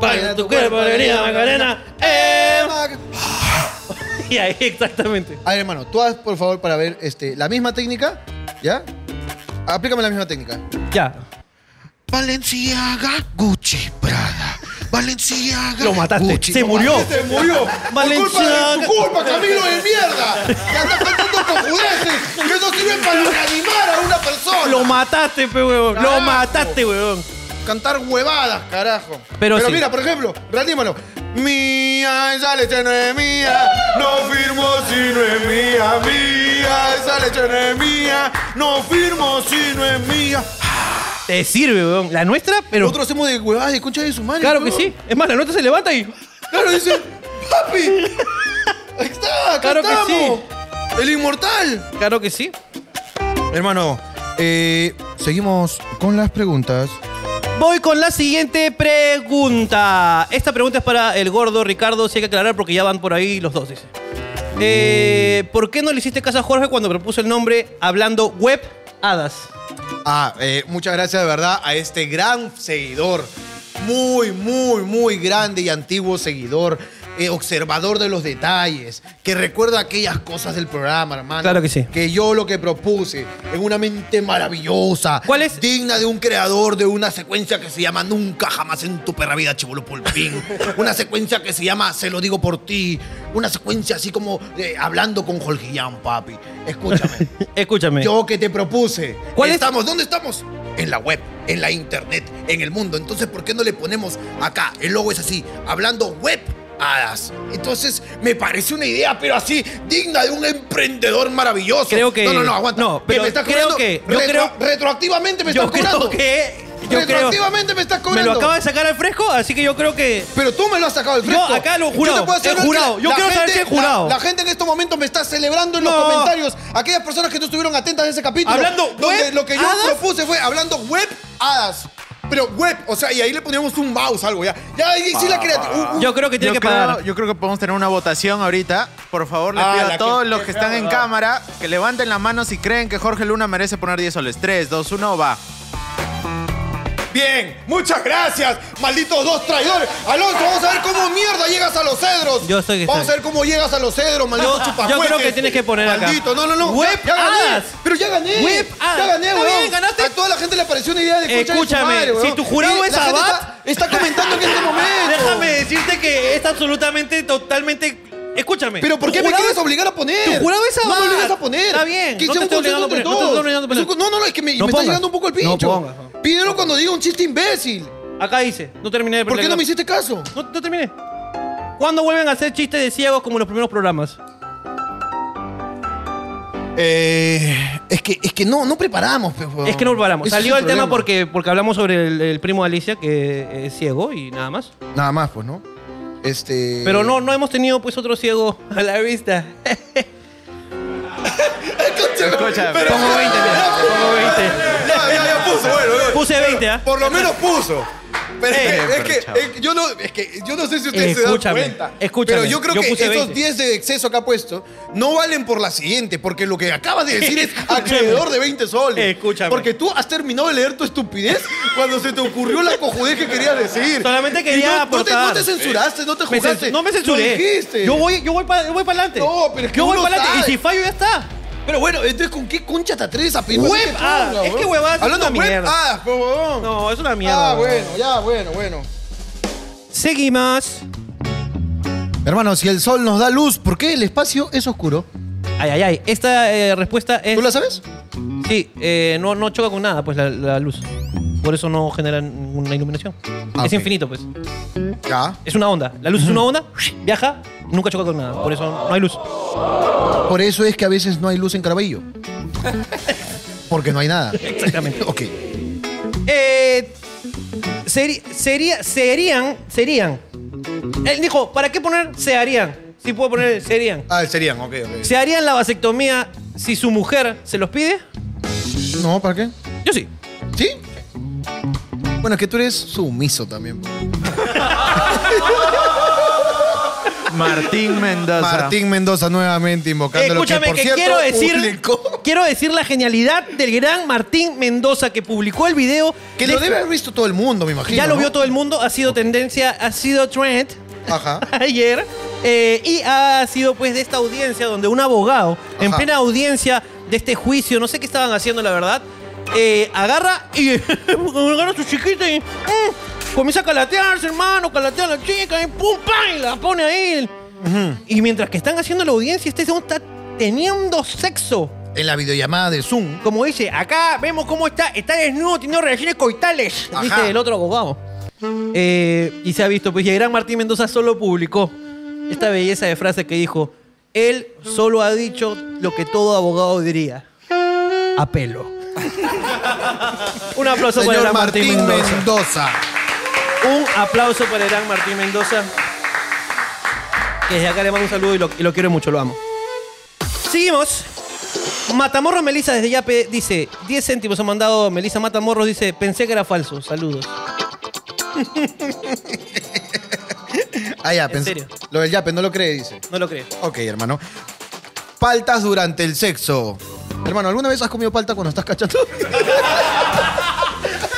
Baila tu cuerpo, alegría, Macarena. ¡Eh, Y ahí, exactamente. A ver, hermano, tú haz, por favor, para ver este, la misma técnica, ¿ya? Aplícame la misma técnica. Ya. Valenciaga, Gucci, Prada. Valenciaga. Lo mataste. Gucci, Se lo murió. mataste, Se murió. Valenciaga. Por culpa de tu culpa, Camilo de mierda. Que anda cantando cojudeces. Que no sirve para reanimar a una persona. Lo mataste, pe, huevón. Lo mataste, huevón. Cantar huevadas, carajo. Pero sí. mira, por ejemplo, reanímalo. Mía, esa leche no es mía, no firmo si no es mía, mía, esa leche no es mía, no firmo si no es mía. Te sirve, weón. La nuestra, pero. Nosotros hacemos de huevadas de concha de su madre. Claro que sí. Es más, la nuestra se levanta y. Claro, dice, papi, ahí está, acá Claro que estamos. El inmortal. Claro que sí. Hermano, eh, seguimos con las preguntas. Voy con la siguiente pregunta. Esta pregunta es para el gordo Ricardo, si hay que aclarar porque ya van por ahí los dos, dice. Eh, ¿Por qué no le hiciste caso a Jorge cuando propuso el nombre hablando web hadas? Ah, eh, muchas gracias de verdad a este gran seguidor. Muy, muy, muy grande y antiguo seguidor. Eh, observador de los detalles. Que recuerda aquellas cosas del programa, hermano. Claro que sí. Que yo lo que propuse en una mente maravillosa. ¿Cuál es? Digna de un creador de una secuencia que se llama Nunca jamás en tu perra vida, chivolo pulpín. una secuencia que se llama Se lo digo por ti. Una secuencia así como eh, hablando con Jorge Jan, papi. Escúchame. Escúchame. Yo que te propuse. ¿Cuál es? estamos? ¿Dónde estamos? En la web, en la internet, en el mundo. Entonces, ¿por qué no le ponemos acá? El logo es así, hablando web hadas. Entonces, me parece una idea, pero así, digna de un emprendedor maravilloso. Creo que- No, no, no, aguanta. no, pero me estás creo que- yo retro- creo- retroactivamente me yo estás cobrando. que. Yo creo. retroactivamente me estás Me cobrando. lo acaba de sacar al fresco, así que yo creo que. Pero tú me lo has sacado Yo fresco. acá lo he Yo te puedo jurado. Yo quiero saber gente- si he jurado. La, la gente en estos momentos me está celebrando en los comentarios. Aquellas personas que no estuvieron atentas a ese capítulo. Hablando donde web lo que yo hadas. propuse fue hablando web hadas. Pero web, o sea, y ahí le poníamos un mouse, algo ya. Ya ahí sí la creatividad. Yo creo que tiene Yo que creo, pagar. yo creo que podemos tener una votación ahorita. Por favor, le Ah, pido la a todos que- los que que están en cámara que levanten la mano si creen que Jorge Luna merece poner 10 soles. 3, 2, 1, va. Bien, muchas gracias, malditos dos traidores. Alonso, vamos a ver cómo mierda llegas a los cedros. Yo estoy que Vamos estoy. a ver cómo llegas a los cedros, maldito chupacuetes. yo creo que tienes que poner acá. Maldito, no, no, no. Web ya, ya gané. Pero ya gané. Web Ya gané, weón. ganaste. A toda la gente le pareció una idea de concha de su Escúchame, madre, si tu jurado es Abad- está, está comentando en este momento. Déjame decirte que es absolutamente, totalmente. Escúchame. Pero ¿por qué me quieres es- obligar a poner? Tu jurado es No me obligas a poner. Está bien, Que no sea te un estoy obligando a poner, no a No, no, no, es que me, No me está llegando un poco el No pincho. no. Pídelo cuando diga un chiste imbécil. Acá dice, no terminé de ¿Por qué no me hiciste caso? No, no terminé. ¿Cuándo vuelven a hacer chistes de ciegos como en los primeros programas? Eh, es que, es que no, no preparamos, weón. Es que no paramos. Ese Salió es el tema problema. porque, porque hablamos sobre el, el primo de Alicia, que es ciego y nada más. Nada más, pues, ¿no? Este. Pero no, no hemos tenido pues otro ciego a la vista. Escucha, Pero- Pongo 20, mira, pongo 20. Ya, ya, ya puso, bueno, bueno. Puse 20, ¿ah? Por lo menos puso. Pero es, Eh, que, es pero que- chavo. es que yo no, es que yo no sé si ustedes se dan cuenta. escúchame, Pero yo creo yo que puse esos 20. 10 de exceso que ha puesto no valen por la siguiente, porque lo que acabas de decir es Escúchame. acreedor de 20 soles. Escúchame. Porque tú has terminado de leer tu estupidez cuando se te ocurrió la cojudez que querías decir. Solamente Y quería no, no te, aportar. no te censuraste, no te Me juraste. cens- no me Lo censuré. dijiste. Yo voy, yo voy para voy adelante. No, pero es que yo voy uno para adelante. Y sabe. si fallo, ya está. Pero bueno, entonces ¿con qué concha te atreves a pedir? Web hadas. Es que huevadas es Hablando una web mierda. pues, huevón. No, es una mierda. Ah, bueno, ya, bueno, bueno. Seguimos. Hermano, si el sol nos da luz, ¿por qué el espacio es oscuro? Ay, ay, ay. Esta eh, respuesta es. ¿Tú la sabes? Sí, eh, no, no choca con nada, pues, la, la luz. Por eso no genera ninguna iluminación. Ah, es ok. infinito, pues. Ya. Es una onda. La luz es una onda, viaja, nunca choca con nada. Por eso no hay luz. Por eso es que a veces no hay luz en Caraballo. Porque no hay nada. Exactamente. Ok. Eh, seri- sería, serían, serían. Él dijo, ¿para qué poner se harían? Si puedo poner serían. Ah, serían, ok, ok. ¿Se harían la vasectomía si su mujer se los pide? No, ¿para qué? Yo sí. ¿Sí? Bueno, es que tú eres sumiso también. Martín Mendoza. Martín Mendoza nuevamente invocando lo que, Escúchame por que, cierto, quiero decir, publicó. quiero decir la genialidad del gran Martín Mendoza que publicó el video. Que de- lo debe haber visto todo el mundo, me imagino. Ya lo ¿no? vio todo el mundo, ha sido tendencia, ha sido trend Ajá. ayer eh, y ha sido pues de esta audiencia donde un abogado en Ajá. plena audiencia de este juicio, no sé qué estaban haciendo la verdad, eh, agarra y agarra a su chiquita y mm, Comienza a calatearse, hermano, calatea a la chica, y pum, pam, y la pone ahí. Y mientras que están haciendo la audiencia, este segundo está teniendo sexo. En la videollamada de Zoom. Como dice, acá vemos cómo está, está desnudo, teniendo relaciones coitales, Ajá. dice el otro abogado. Eh, y se ha visto, pues, y el gran Martín Mendoza solo publicó esta belleza de frase que dijo, él solo ha dicho lo que todo abogado diría. Apelo. Un aplauso para el gran Martín, Martín Mendoza. Mendoza. Un aplauso para el gran Martín Mendoza. Que desde acá le mando un saludo y lo, y lo quiero mucho, lo amo. Seguimos. Matamorro Melisa desde Yape dice, 10 céntimos ha mandado Melisa Matamorros, dice, pensé que era falso, saludos. Ah, ya, ¿En pensé. serio? Lo del yape, no lo cree, dice. No lo creo. Ok, hermano. Paltas durante el sexo. Hermano, ¿alguna vez has comido palta cuando estás cachando?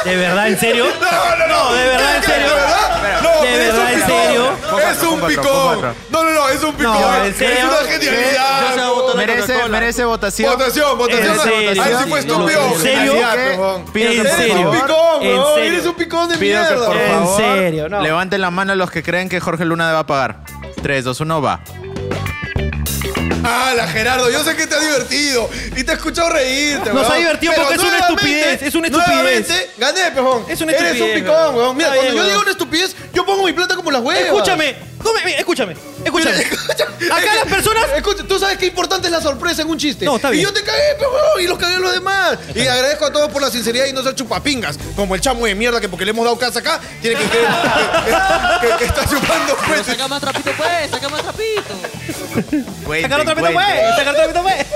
¿De verdad, en serio? No, no, no. ¿De verdad, en ¿Qué, qué, serio? ¿De verdad? No, ¿De es un verdad, en picón. serio? Es un picón. No, no, no, es un picón. No, ¿en serio? Es una genialidad. Merece, merece votación. Votación, votación. Ahí sí fue estúpido. ¿En serio? ¿En Pido que ¿En por serio? favor. picón, ¿En bro. serio? Eres un picón de Pido que mierda. En serio, no. levanten la mano los que creen que Jorge Luna va a pagar. 3, 2, 1, va. Ah, la Gerardo, yo sé que te ha divertido y te he escuchado reírte, Nos weón. ha divertido Pero porque es una nuevamente, estupidez, es una estupidez. Nuevamente, gané, pejón. Es una Eres estupidez, un picón, weón. weón. Mira, Está cuando bien, yo weón. digo una estupidez, yo pongo mi plata como las huevas. Escúchame, mira, escúchame, escúchame. Acá las personas... Escucha, tú sabes qué importante es la sorpresa en un chiste. No, está Y bien. yo te cagué, pe, weón, y los cagué a los demás. Y agradezco a todos por la sinceridad y no ser chupapingas. Como el chamo de mierda que porque le hemos dado casa acá, tiene que creer que, que- que está chupando Pero pues. saca más trapito, pues, saca más trapito. Sacar otra pues. Sacar otra pita, pues.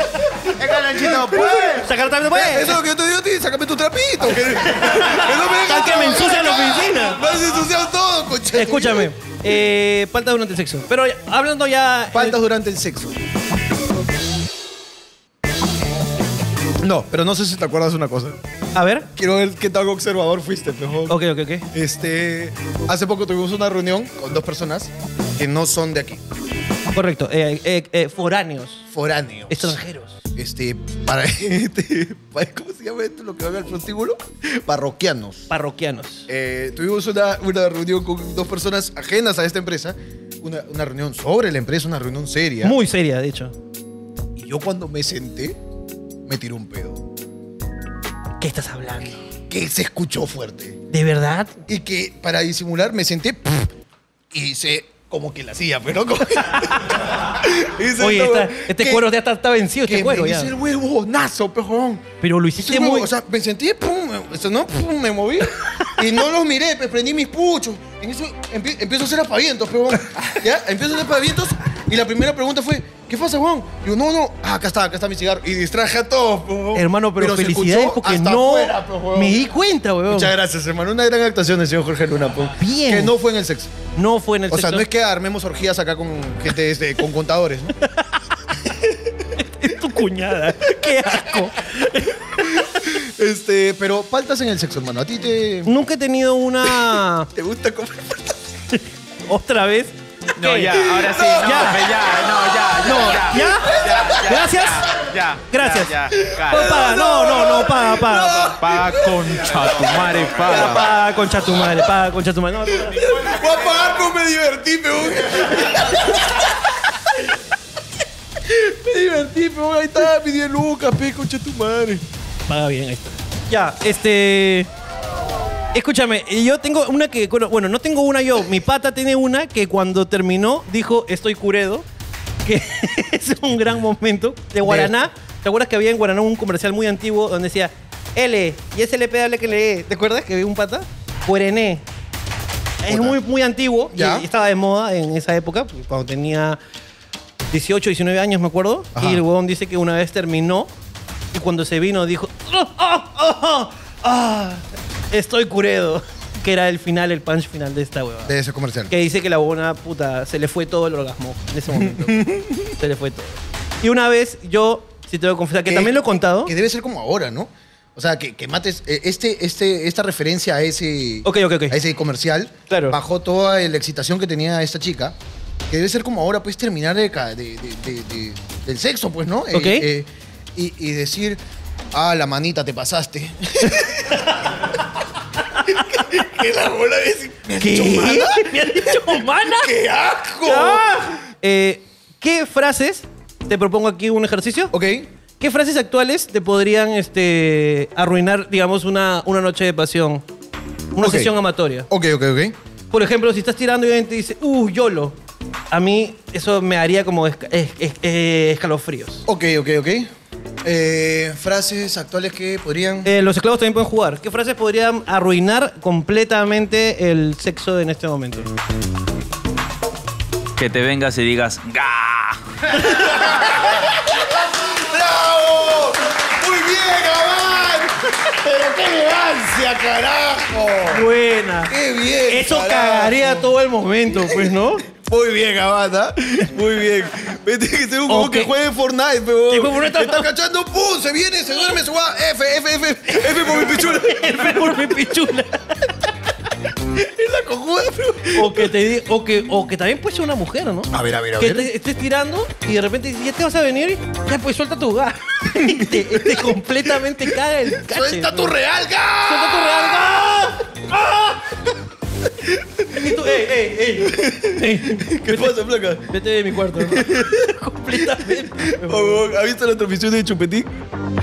Sacar otra pues. Eso es lo que yo te digo a ti, sácame tu trapito. Que, que no me dejas que me ensucian la oficina. Me has ensuciado todo, coche. Escúchame, eh, falta durante el sexo. Pero hablando ya... Faltas durante el sexo. No, pero no sé si te acuerdas de una cosa. A ver. Quiero ver qué tan observador fuiste, pejón. Ok, ok, ok. Este, hace poco tuvimos una reunión con dos personas que no son de aquí, Correcto. eh, eh, eh, foráneos. foráneos. Extranjeros. Este, para, este, para- ¿cómo se llama esto? Lo que va al prostíbulo. Parroquianos. Parroquianos. Eh, tuvimos una, una reunión con dos personas ajenas a esta empresa. Una, una reunión sobre la empresa, una reunión seria. Muy seria, de hecho. Y yo cuando me senté, me tiró un pedo. ¿Qué estás hablando? Que se escuchó fuerte. ¿De verdad? Y que para disimular me senté y hice como que la hacía, pero como... Hice Oye, esta- este que- cuero ya está, está vencido, que este cuero me ya. hice el huevonazo, pejón. Pero lo hiciste muy... O sea, me sentí, pum, eso no, pum, me moví. Y no los miré, pues prendí mis puchos. En eso empie- empiezo a hacer apavientos, pejón. ¿Ya? Empiezo a hacer apavientos. Y la primera pregunta fue, ¿qué pasa, Juan? Digo, no, no, ah, acá está, acá está mi cigarro. Y distraje a todos, pejón. Hermano, pero, felicidades porque no afuera, me di cuenta, weón. Muchas gracias, hermano. Una gran actuación del señor Jorge Luna, pejón. Bien. Que no fue en el sexo. No fue en el O sea, no es que armemos orgías acá con gente, este, con contadores, ¿no? Es tu cuñada. Qué asco. Este, pero faltas en el sexo, hermano. ¿A ti te, Nunca he tenido una... te gusta comer? ¿Otra vez? No, ¿Qué? ya, ahora sí. No, Ya. ya, no, ya, ya. No, ya. ¿ya? Gracias. Ya. Gracias. Ya, ya, No, cara. paga, no, no, no, paga, paga. Paga concha tu madre, paga. Paga, concha tu madre, paga, concha tu madre. No, no, no. Voy a me divertí, peón. me divertí, peón. Ahí está, mi 10 lucas, pe, concha tu madre. Paga bien, ahí está. Ya, este. Escúchame, yo tengo una que. Bueno, no tengo una yo. Mi pata tiene una que cuando terminó dijo: Estoy curedo. Que es un gran momento. De Guaraná. ¿Te acuerdas que había en Guaraná un comercial muy antiguo donde decía L y ese LP hable que lee? ¿Te acuerdas que había un pata? Cuerené. Es muy, muy antiguo Ya. y estaba de moda en esa época, cuando tenía 18, 19 años, me acuerdo. Ajá. Y el huevón dice que una vez terminó y cuando se vino dijo: "Ah, ah, ah, Estoy curedo. Que era el final, el punch final de esta huevada. De ese comercial. Que dice que la huevona, puta, se le fue todo el orgasmo en ese momento. se le fue todo. Y una vez yo, si te voy a confesar, que también lo he contado. Que debe ser como ahora, ¿no? O sea, que, que mates eh, este, este, esta referencia a ese, Ok, ok, ok. a ese comercial. Claro. Bajó toda la excitación que tenía esta chica. Que debe ser como ahora, pues, terminar de, ca- de- de- de- de- del sexo, pues, ¿no? Eh, Ok. eh, y, y decir, ah, la manita, te pasaste. que la bola es... ¿Me has ¿Qué? dicho mana? ¿Me has dicho humana? ¡Qué asco! Ah. Eh, ¿Qué frases, te propongo aquí un ejercicio? Ok. ¿Qué frases actuales te podrían este, arruinar, digamos, una, una noche de pasión? Una Ok. sesión amatoria. Ok, ok, ok. Por ejemplo, si estás tirando y alguien te dice, uh, YOLO. A mí eso me haría como esca- es- es- eh, escalofríos. Ok, ok, ok. Eh, frases actuales que podrían... Eh, los esclavos también pueden jugar. ¿Qué frases podrían arruinar completamente el sexo en este momento? Que te vengas y digas, ¡ga! ¡Bravo! ¡Muy bien, Gabán! ¡Pero qué elegancia, carajo! Buena. ¡Qué bien! Eso carajo! cagaría todo el momento, pues, ¿no? Muy bien, Gabata. Muy bien. Vete que ser un Ok. que juegue Fortnite, pero. Está cachando, ¡pum! Se viene, se duerme, se va. F, F, F, F por mi pichula. F por mi pichula. Es la cojuda, pero. O que, te di- o, que, o que también puede ser una mujer, ¿no? A ver, a ver, a que ver. te- estés tirando y de repente dices, ya te vas a venir, ya pues suelta tu gas. y te, te completamente caga el cache. ¡Suelta tu real, gas! ¡Suelta tu real gas! ¡Ah! Tú, ey, ey, ey. ey. ¿Qué pasa, flaca? Vete de mi cuarto. ¿no? completamente. Oh, ¿Has visto la transmisión de Chupetín?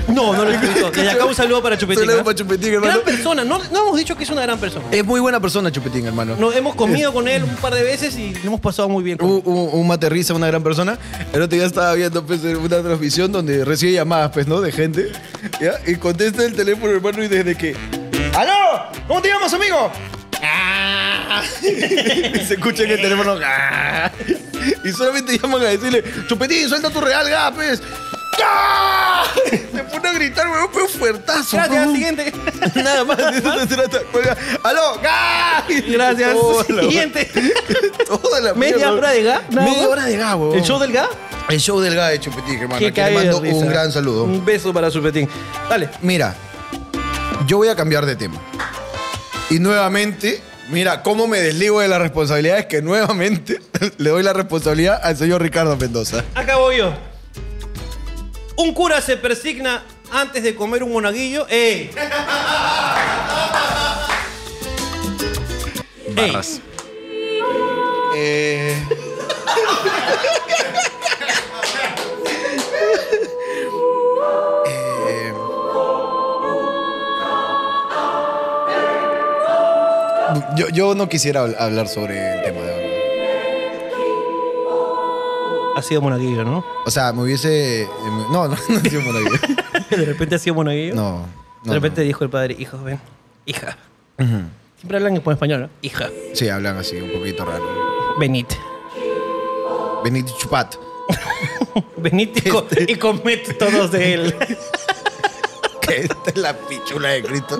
No, no lo he visto. Desde acá un saludo para Chupetín. Saludos ¿ah? para Chupetín, hermano. Gran persona. No, no hemos dicho que es una gran persona. Es muy buena persona, Chupetín, hermano. Nos hemos comido con él un par de veces y lo hemos pasado muy bien. con. Un, un, un mate risa, una gran persona. El otro día estaba viendo pues, una transmisión donde recibe llamadas, pues, ¿no? De gente. ¿ya? Y contesta el teléfono, hermano, y desde que. ¡Aló! ¿Cómo te llamas, amigo? Se escucha en el teléfono. ¡Ah! Y solamente llaman a decirle, Chupetín, suelta tu real, gapes. Se pone a gritar, weón, pero fuertazo. Gracias, weón. siguiente. Nada más, de eso se trata. Cuelga. ¡Aló! ¡Ga! Gracias. Siguiente. Toda la ¿Media mierda. hora de? Nada Media más. hora de gas, weón. ¿El show del gas? El show del gas de Chupetín, hermano. Que le mando un gran saludo. Un beso para Chupetín. Dale. Mira, yo voy a cambiar de tema. Y nuevamente, mira cómo me desligo de las responsabilidades que nuevamente le doy la responsabilidad al señor Ricardo Mendoza. Acabo yo. Un cura se persigna antes de comer un monaguillo. ¡Ey! Ey. Barras. Eh... Eh, Yo, yo no quisiera habl- hablar sobre el tema de ahora. Ha sido monaguillo, ¿no? O sea, me hubiese. eh, No, no, no ha sido ahí. De repente ha sido monaguillo. No. no, De repente no. dijo el padre, hijo, ven. Hija. Siempre hablan en español, ¿no? Hija. Sí, hablan así, un poquito raro. Venid. Venid chupat. Venid y, co- y comed todos de él. Que esta es la pichula de Cristo.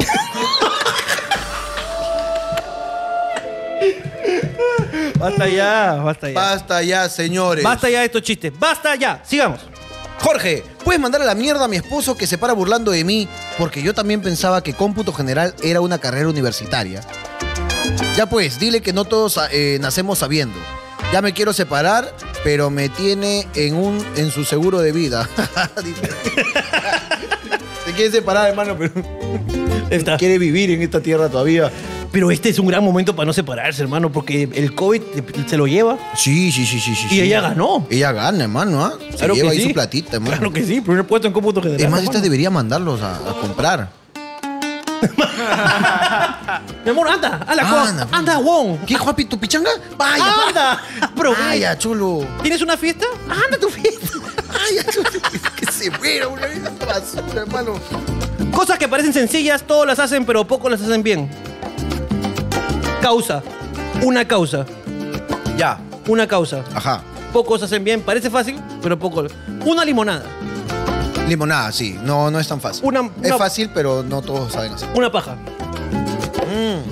Basta ya, basta ya. Basta ya, señores. Basta ya de estos chistes. Basta ya. Sigamos. Jorge, ¿puedes mandar a la mierda a mi esposo que se para burlando de mí? Porque yo también pensaba que cómputo general era una carrera universitaria. Ya pues, dile que no todos eh, nacemos sabiendo. Ya me quiero separar, pero me tiene en un en su seguro de vida. Se quiere separar, hermano, pero quiere vivir en esta tierra todavía. Pero este es un gran momento para no separarse, hermano, porque el COVID se lo lleva. Sí, sí, sí, sí, sí. Y sí. ella ganó. Ella gana, hermano, ¿ah? Se Claro lleva que ahí sí. su platita, hermano. Claro que sí, primer puesto en cómputo general. Es más, esta debería mandarlos a, a comprar. Mi amor, anda, anda, Anda, anda, pues. anda, Wong. ¿Qué, Juapi, tu pichanga? Vaya. Anda, bro. Vaya, chulo. ¿Tienes una fiesta? Anda a tu fiesta. Vaya, chulo. Que se muera, una esta basura, hermano. Cosas que parecen sencillas, todos las hacen, pero pocos las hacen bien. Causa. Una causa. Ya. Una causa. Ajá. Pocos hacen bien. Parece fácil, pero poco. Una limonada. Limonada, sí. No, no es tan fácil. Una- es una- fácil, pero no todos saben hacer. Una paja.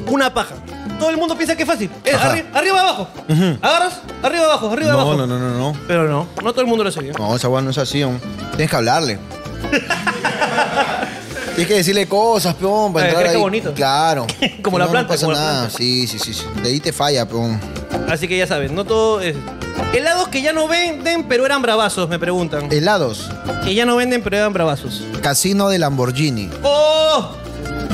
Una paja. Todo el mundo piensa que es fácil. Es Ajá. arri- arriba abajo. Agarras, arriba abajo, arriba abajo. No, no, no, no, no. Pero no, no todo el mundo lo hace bien. No, esa weá no es así, aún. Tienes que hablarle. Tienes que decirle cosas, peón, para entrar ahí. bonito. Claro. Como la no, planta, No pasa como la nada. planta. Sí, sí, sí, sí. De ahí te falla, peón. Así que ya saben, no todo es. Helados que ya no venden, pero eran bravazos, me preguntan. Helados. Que ya no venden, pero eran bravazos. Casino de Lamborghini. ¡Oh!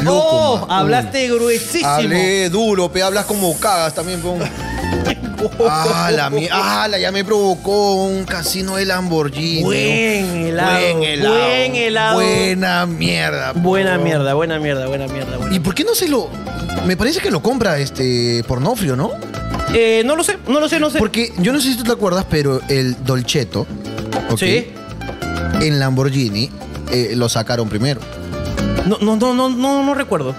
loco. Oh, man. hablaste gruesísimo. Hablé duro, pe, hablas como cagas también, pe. Ah, la mi- ah, la ya me provocó un casino de Lamborghini. Buen helado, Buen helado. buen helado. Buena mierda. Buena mierda, buena mierda, buena mierda. buena ¿Y por qué no se lo.? Me parece que lo compra este Pornofrio, ¿no? Eh, no lo sé, no lo sé, no sé. Porque yo no sé si tú te acuerdas, pero el Dolcetto. ¿ok? Sí. En Lamborghini eh, lo sacaron primero. No, no, no, no, no, no recuerdo.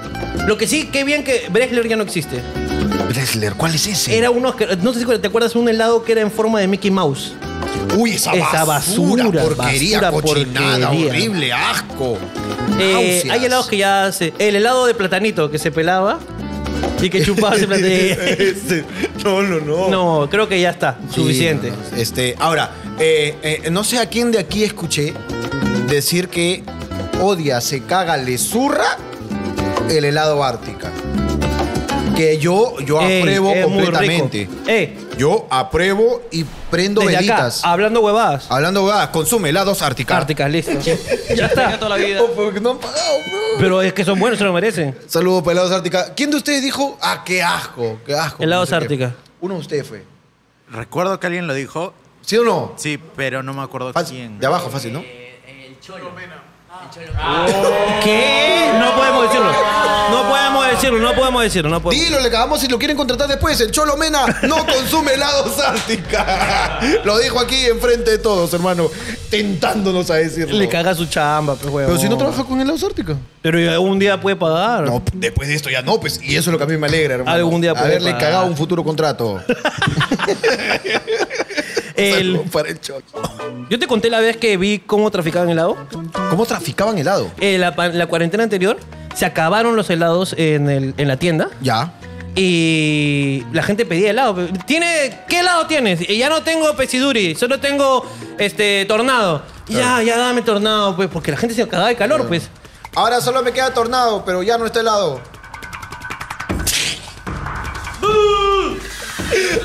Lo que sí, qué bien que Bresler ya no existe. Bresler, ¿cuál es ese? Era uno que, no sé si te acuerdas, un helado que era en forma de Mickey Mouse. Uy, esa, Esa basura, basura, porquería, basura, cochinada, porquería. horrible, asco. Eh, Náuseas. hay helados que ya se. El helado de platanito que se pelaba y que chupaba ese platanito. Este, no, no, no. No, creo que ya está. Sí, suficiente. no, no. Este, ahora, eh, eh, no sé a quién de aquí escuché decir que odia, se caga, le zurra el helado Ártica. Que yo, yo Ey, apruebo es muy completamente. rico. Ey, Yo apruebo y prendo desde velitas. acá, hablando huevadas. Hablando huevadas, consume helados Ártica. Árticas, listo. ya está. toda la vida. Oh, porque no han pagado, bro. Pero es que son buenos, se lo merecen. Saludos para helados Ártica. ¿Quién de ustedes dijo? Ah, qué asco, qué asco. Helados No sé qué. Ártica. Uno de ustedes fue. Recuerdo que alguien lo dijo. ¿Sí o no? Sí, pero no me acuerdo Fácil. quién. De abajo, fácil, ¿no? ¿Qué? No podemos decirlo. No podemos decirlo, no podemos decirlo, no podemos. Dilo, le cagamos si lo quieren contratar después. El Cholo Mena no consume helados Ártica. Lo dijo aquí enfrente de todos, hermano. Tentándonos a decirlo. Le caga su chamba, pues, huevón. Pero si no trabaja con helados Ártica. Pero ya un día puede pagar. No, después de esto ya no, pues. Y eso es lo que a mí me alegra, hermano. Algún día puede Haberle pagar. cagado un futuro contrato. El- Saludos para el Cholo. yo te conté la vez que vi cómo traficaban helado. ¿Cómo traficaban helado? En la, pa- la cuarentena anterior se acabaron los helados en, el- en la tienda Ya. y la gente pedía helado. ¿Tiene, ¿Qué helado tienes? Y ya no tengo pesiduri, solo tengo este tornado. Ya, ya dame tornado, pues, porque la gente se cagaba de calor, pues. Ahora solo me queda tornado, pero ya no está helado.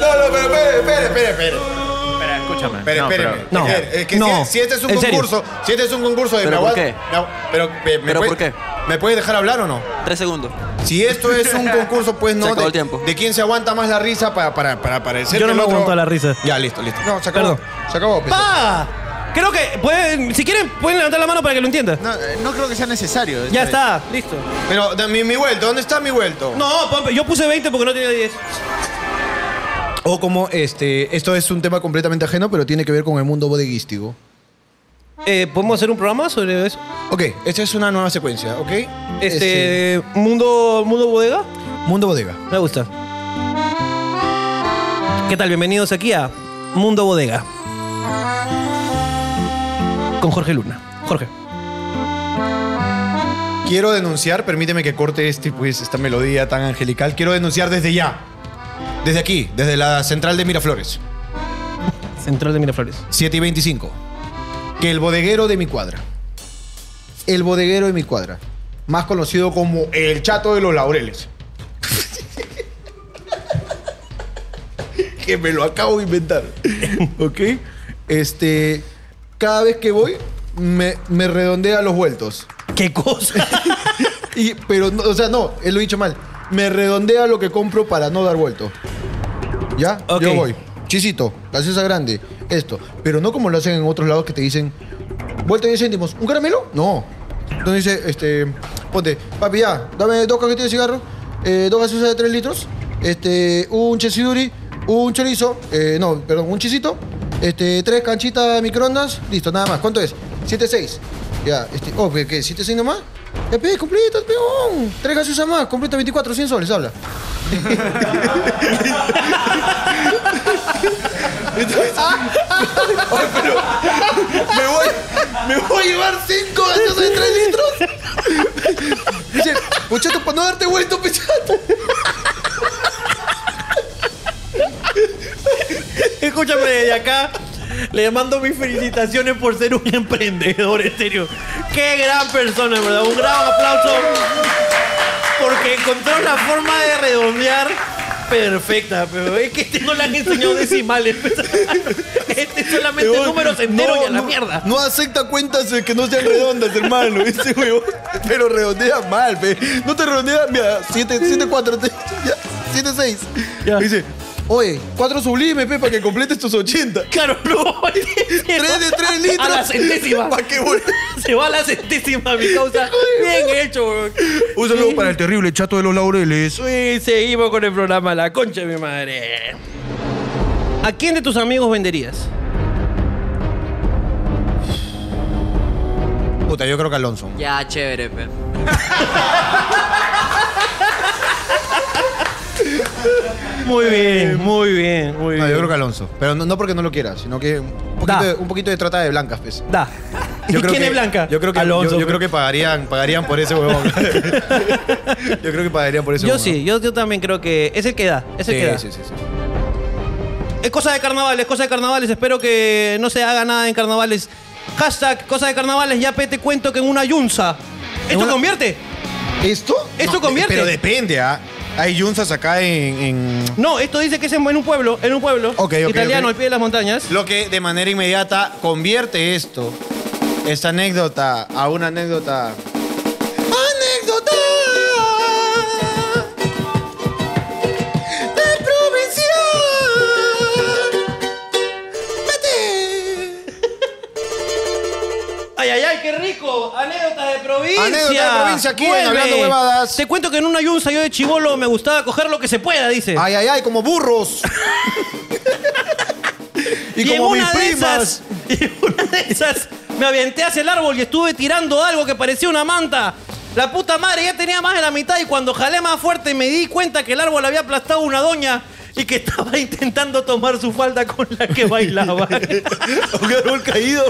No, no, pero espere, espere, espere, espere. Espera, escúchame. No, pero- No, Es que- es que no, si, si este es un serio. concurso, si este es un concurso de ¿Pero por qué? me agu- pero, me, me ¿Pero puede- por qué? ¿Me puede dejar hablar o no? Tres segundos. Si esto es un concurso, pues no. Se acabó de, el tiempo. de quién se aguanta más la risa para, para, para parecer Yo no me otro- aguanto la risa. Ya, listo, listo. No, se acabó. Perdón. Se acabó. ¡Pa! Creo que pueden, si quieren, pueden levantar la mano para que lo entienda. No, eh, no creo que sea necesario. Ya esta está, listo. Pero de- mi, mi vuelto, ¿dónde está mi vuelto? No, yo puse 20 porque no tenía 10. O como este, esto es un tema completamente ajeno, pero tiene que ver con el mundo bodeguístico. Eh, ¿Podemos hacer un programa sobre eso? Ok, esta es una nueva secuencia, ¿ok? Este, mundo, mundo bodega. mundo bodega. Me gusta. ¿Qué tal? Bienvenidos aquí a Mundo Bodega. Con Jorge Luna. Jorge. Quiero denunciar, permíteme que corte este, pues, esta melodía tan angelical. Quiero denunciar desde ya. Desde aquí, desde la central de Miraflores. Central de Miraflores. 7 y 25. Que el bodeguero de mi cuadra. El bodeguero de mi cuadra. Más conocido como el chato de los laureles. que me lo acabo de inventar. ¿Ok? Este. Cada vez que voy, me, me redondea los vueltos. ¿Qué cosa? Y, pero, no, o sea, no, él lo he dicho mal. Me redondea lo que compro para no dar vuelto. ¿Ya? Ok. Yo voy. Chisito, gaseosa grande, esto. Pero no como lo hacen en otros lados que te dicen, vuelta 10 céntimos. ¿Un caramelo? No. Entonces dice, este, ponte, papi, ya, dame dos cajetillas de cigarro, eh, dos gaseosas de 3 litros, este, un chesiduri, un chorizo, eh, no, perdón, un chisito, este, tres canchitas de microondas, listo, nada más. ¿Cuánto es? 7.6. Ya, este, oh, ¿qué? qué? ¿7.6 nomás? Ya, pe, completa, peón. Tres gaseosas más, completa 24, 100 soles, habla. Oye, pero me voy, me voy a llevar cinco gaseosas de 3 litros. Dice, Pochato, para no darte vuelto, Pochato. Escúchame desde acá. Le mando mis felicitaciones por ser un emprendedor, en serio. Qué gran persona, en ¿verdad? Un gran aplauso. Porque encontró la forma de redondear perfecta, pero es que este no le han enseñado decimales. Este solamente números enteros y a la no, mierda. No acepta cuentas eh, que no sean redondas, hermano. Ese. Pero redondea mal, pe. No te redondea, mira, 7, 7, 4, 7, 6. Ya. Dice, oye, 4 sublimes, pe, para que completes tus 80. Claro, no. 3 de 3 litros. A la centésima. ¿Para qué, güey? Se va a la centésima, mi causa. Bien hecho, weón. Un saludo para el terrible chato de los laureles. Y seguimos con el programa La Concha de mi madre. ¿A quién de tus amigos venderías? Puta, yo creo que Alonso. Ya, chévere, pe. Muy bien, muy bien, muy No, bien. yo creo que Alonso. Pero no, no porque no lo quiera, sino que un poquito, de, un poquito de trata de blancas, pues. Da. ¿Y Yo creo quién que- es Blanca? Yo creo que, Alonso. yo, yo pe. creo que pagarían, pagarían por ese huevón. yo creo que pagarían por ese Yo huevón. sí, yo, yo también creo que es el que da, es el que da. sí, sí, sí. Es cosa de carnavales, cosa de carnavales. Espero que no se haga nada en carnavales. Hashtag cosa de carnavales. Ya pe, te cuento que en una yunza. ¿Esto una- convierte? ¿Esto? ¿Esto convierte? Pero depende, ¿ah? Hay yunzas acá en, en- No, esto dice que es en un pueblo, en un pueblo Ok, ok, italiano al pie de las montañas. Lo que de manera inmediata convierte esto, esta anécdota, a una. ¡Anécdota! Provincia. Anécdota de provincia aquí en Vuelve. Hablando Huevadas. Te cuento que en una yunza yo de chivolo me gustaba coger lo que se pueda, dice. ¡Ay, ay, ay! Como burros. y, como mis una de primas. esas, y en una de esas me aventé hacia el árbol y estuve tirando algo que parecía una manta. La puta madre ya tenía más de la mitad y cuando jalé más fuerte me di cuenta que el árbol había aplastado una doña y que estaba intentando tomar su falda con la que bailaba. Árbol caído.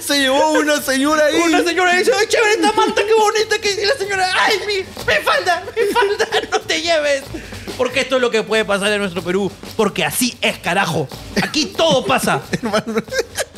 Se llevó una señora ahí. Una señora dice, ¡ay, chévere esta manta, qué bonita! Que... Y la señora, ¡ay, mi, mi falda, mi falda, no te lleves! Porque esto es lo que puede pasar en nuestro Perú. Porque así es, carajo. Aquí todo pasa.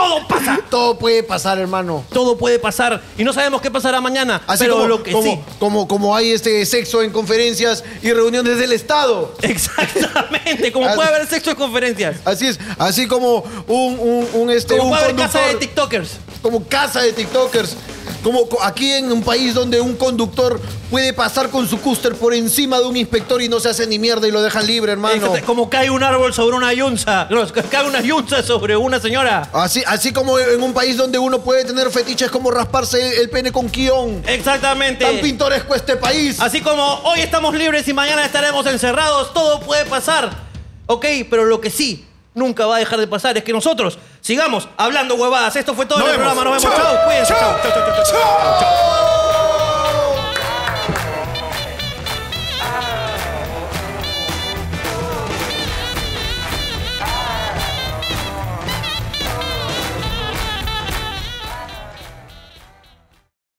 todo pasa. Todo puede pasar, hermano. Todo puede pasar y no sabemos qué pasará mañana. Así pero como, lo que como, sí. como, como hay este sexo en conferencias y reuniones del Estado. Exactamente, como Así- puede haber sexo en conferencias. Así es, así como un, un, un, este, Como un puede haber casa de TikTokers. Como casa de TikTokers, como co- aquí en un país donde un conductor puede pasar con su cúster por encima de un inspector y no se hace ni mierda y lo dejan libre, hermano. Exacto, Como cae un árbol sobre una yunza. No, cae una yunza sobre una señora. Así, así como en un país donde uno puede tener fetiches como rasparse el pene con guion. Exactamente. Tan pintoresco este país. Así como hoy estamos libres y mañana estaremos encerrados, todo puede pasar. Ok, pero lo que sí nunca va a dejar de pasar es que nosotros sigamos hablando huevadas. Esto fue todo en el vemos. programa. Nos vemos. Chao. Chao. Cuídense. Chao. Chao. Chao.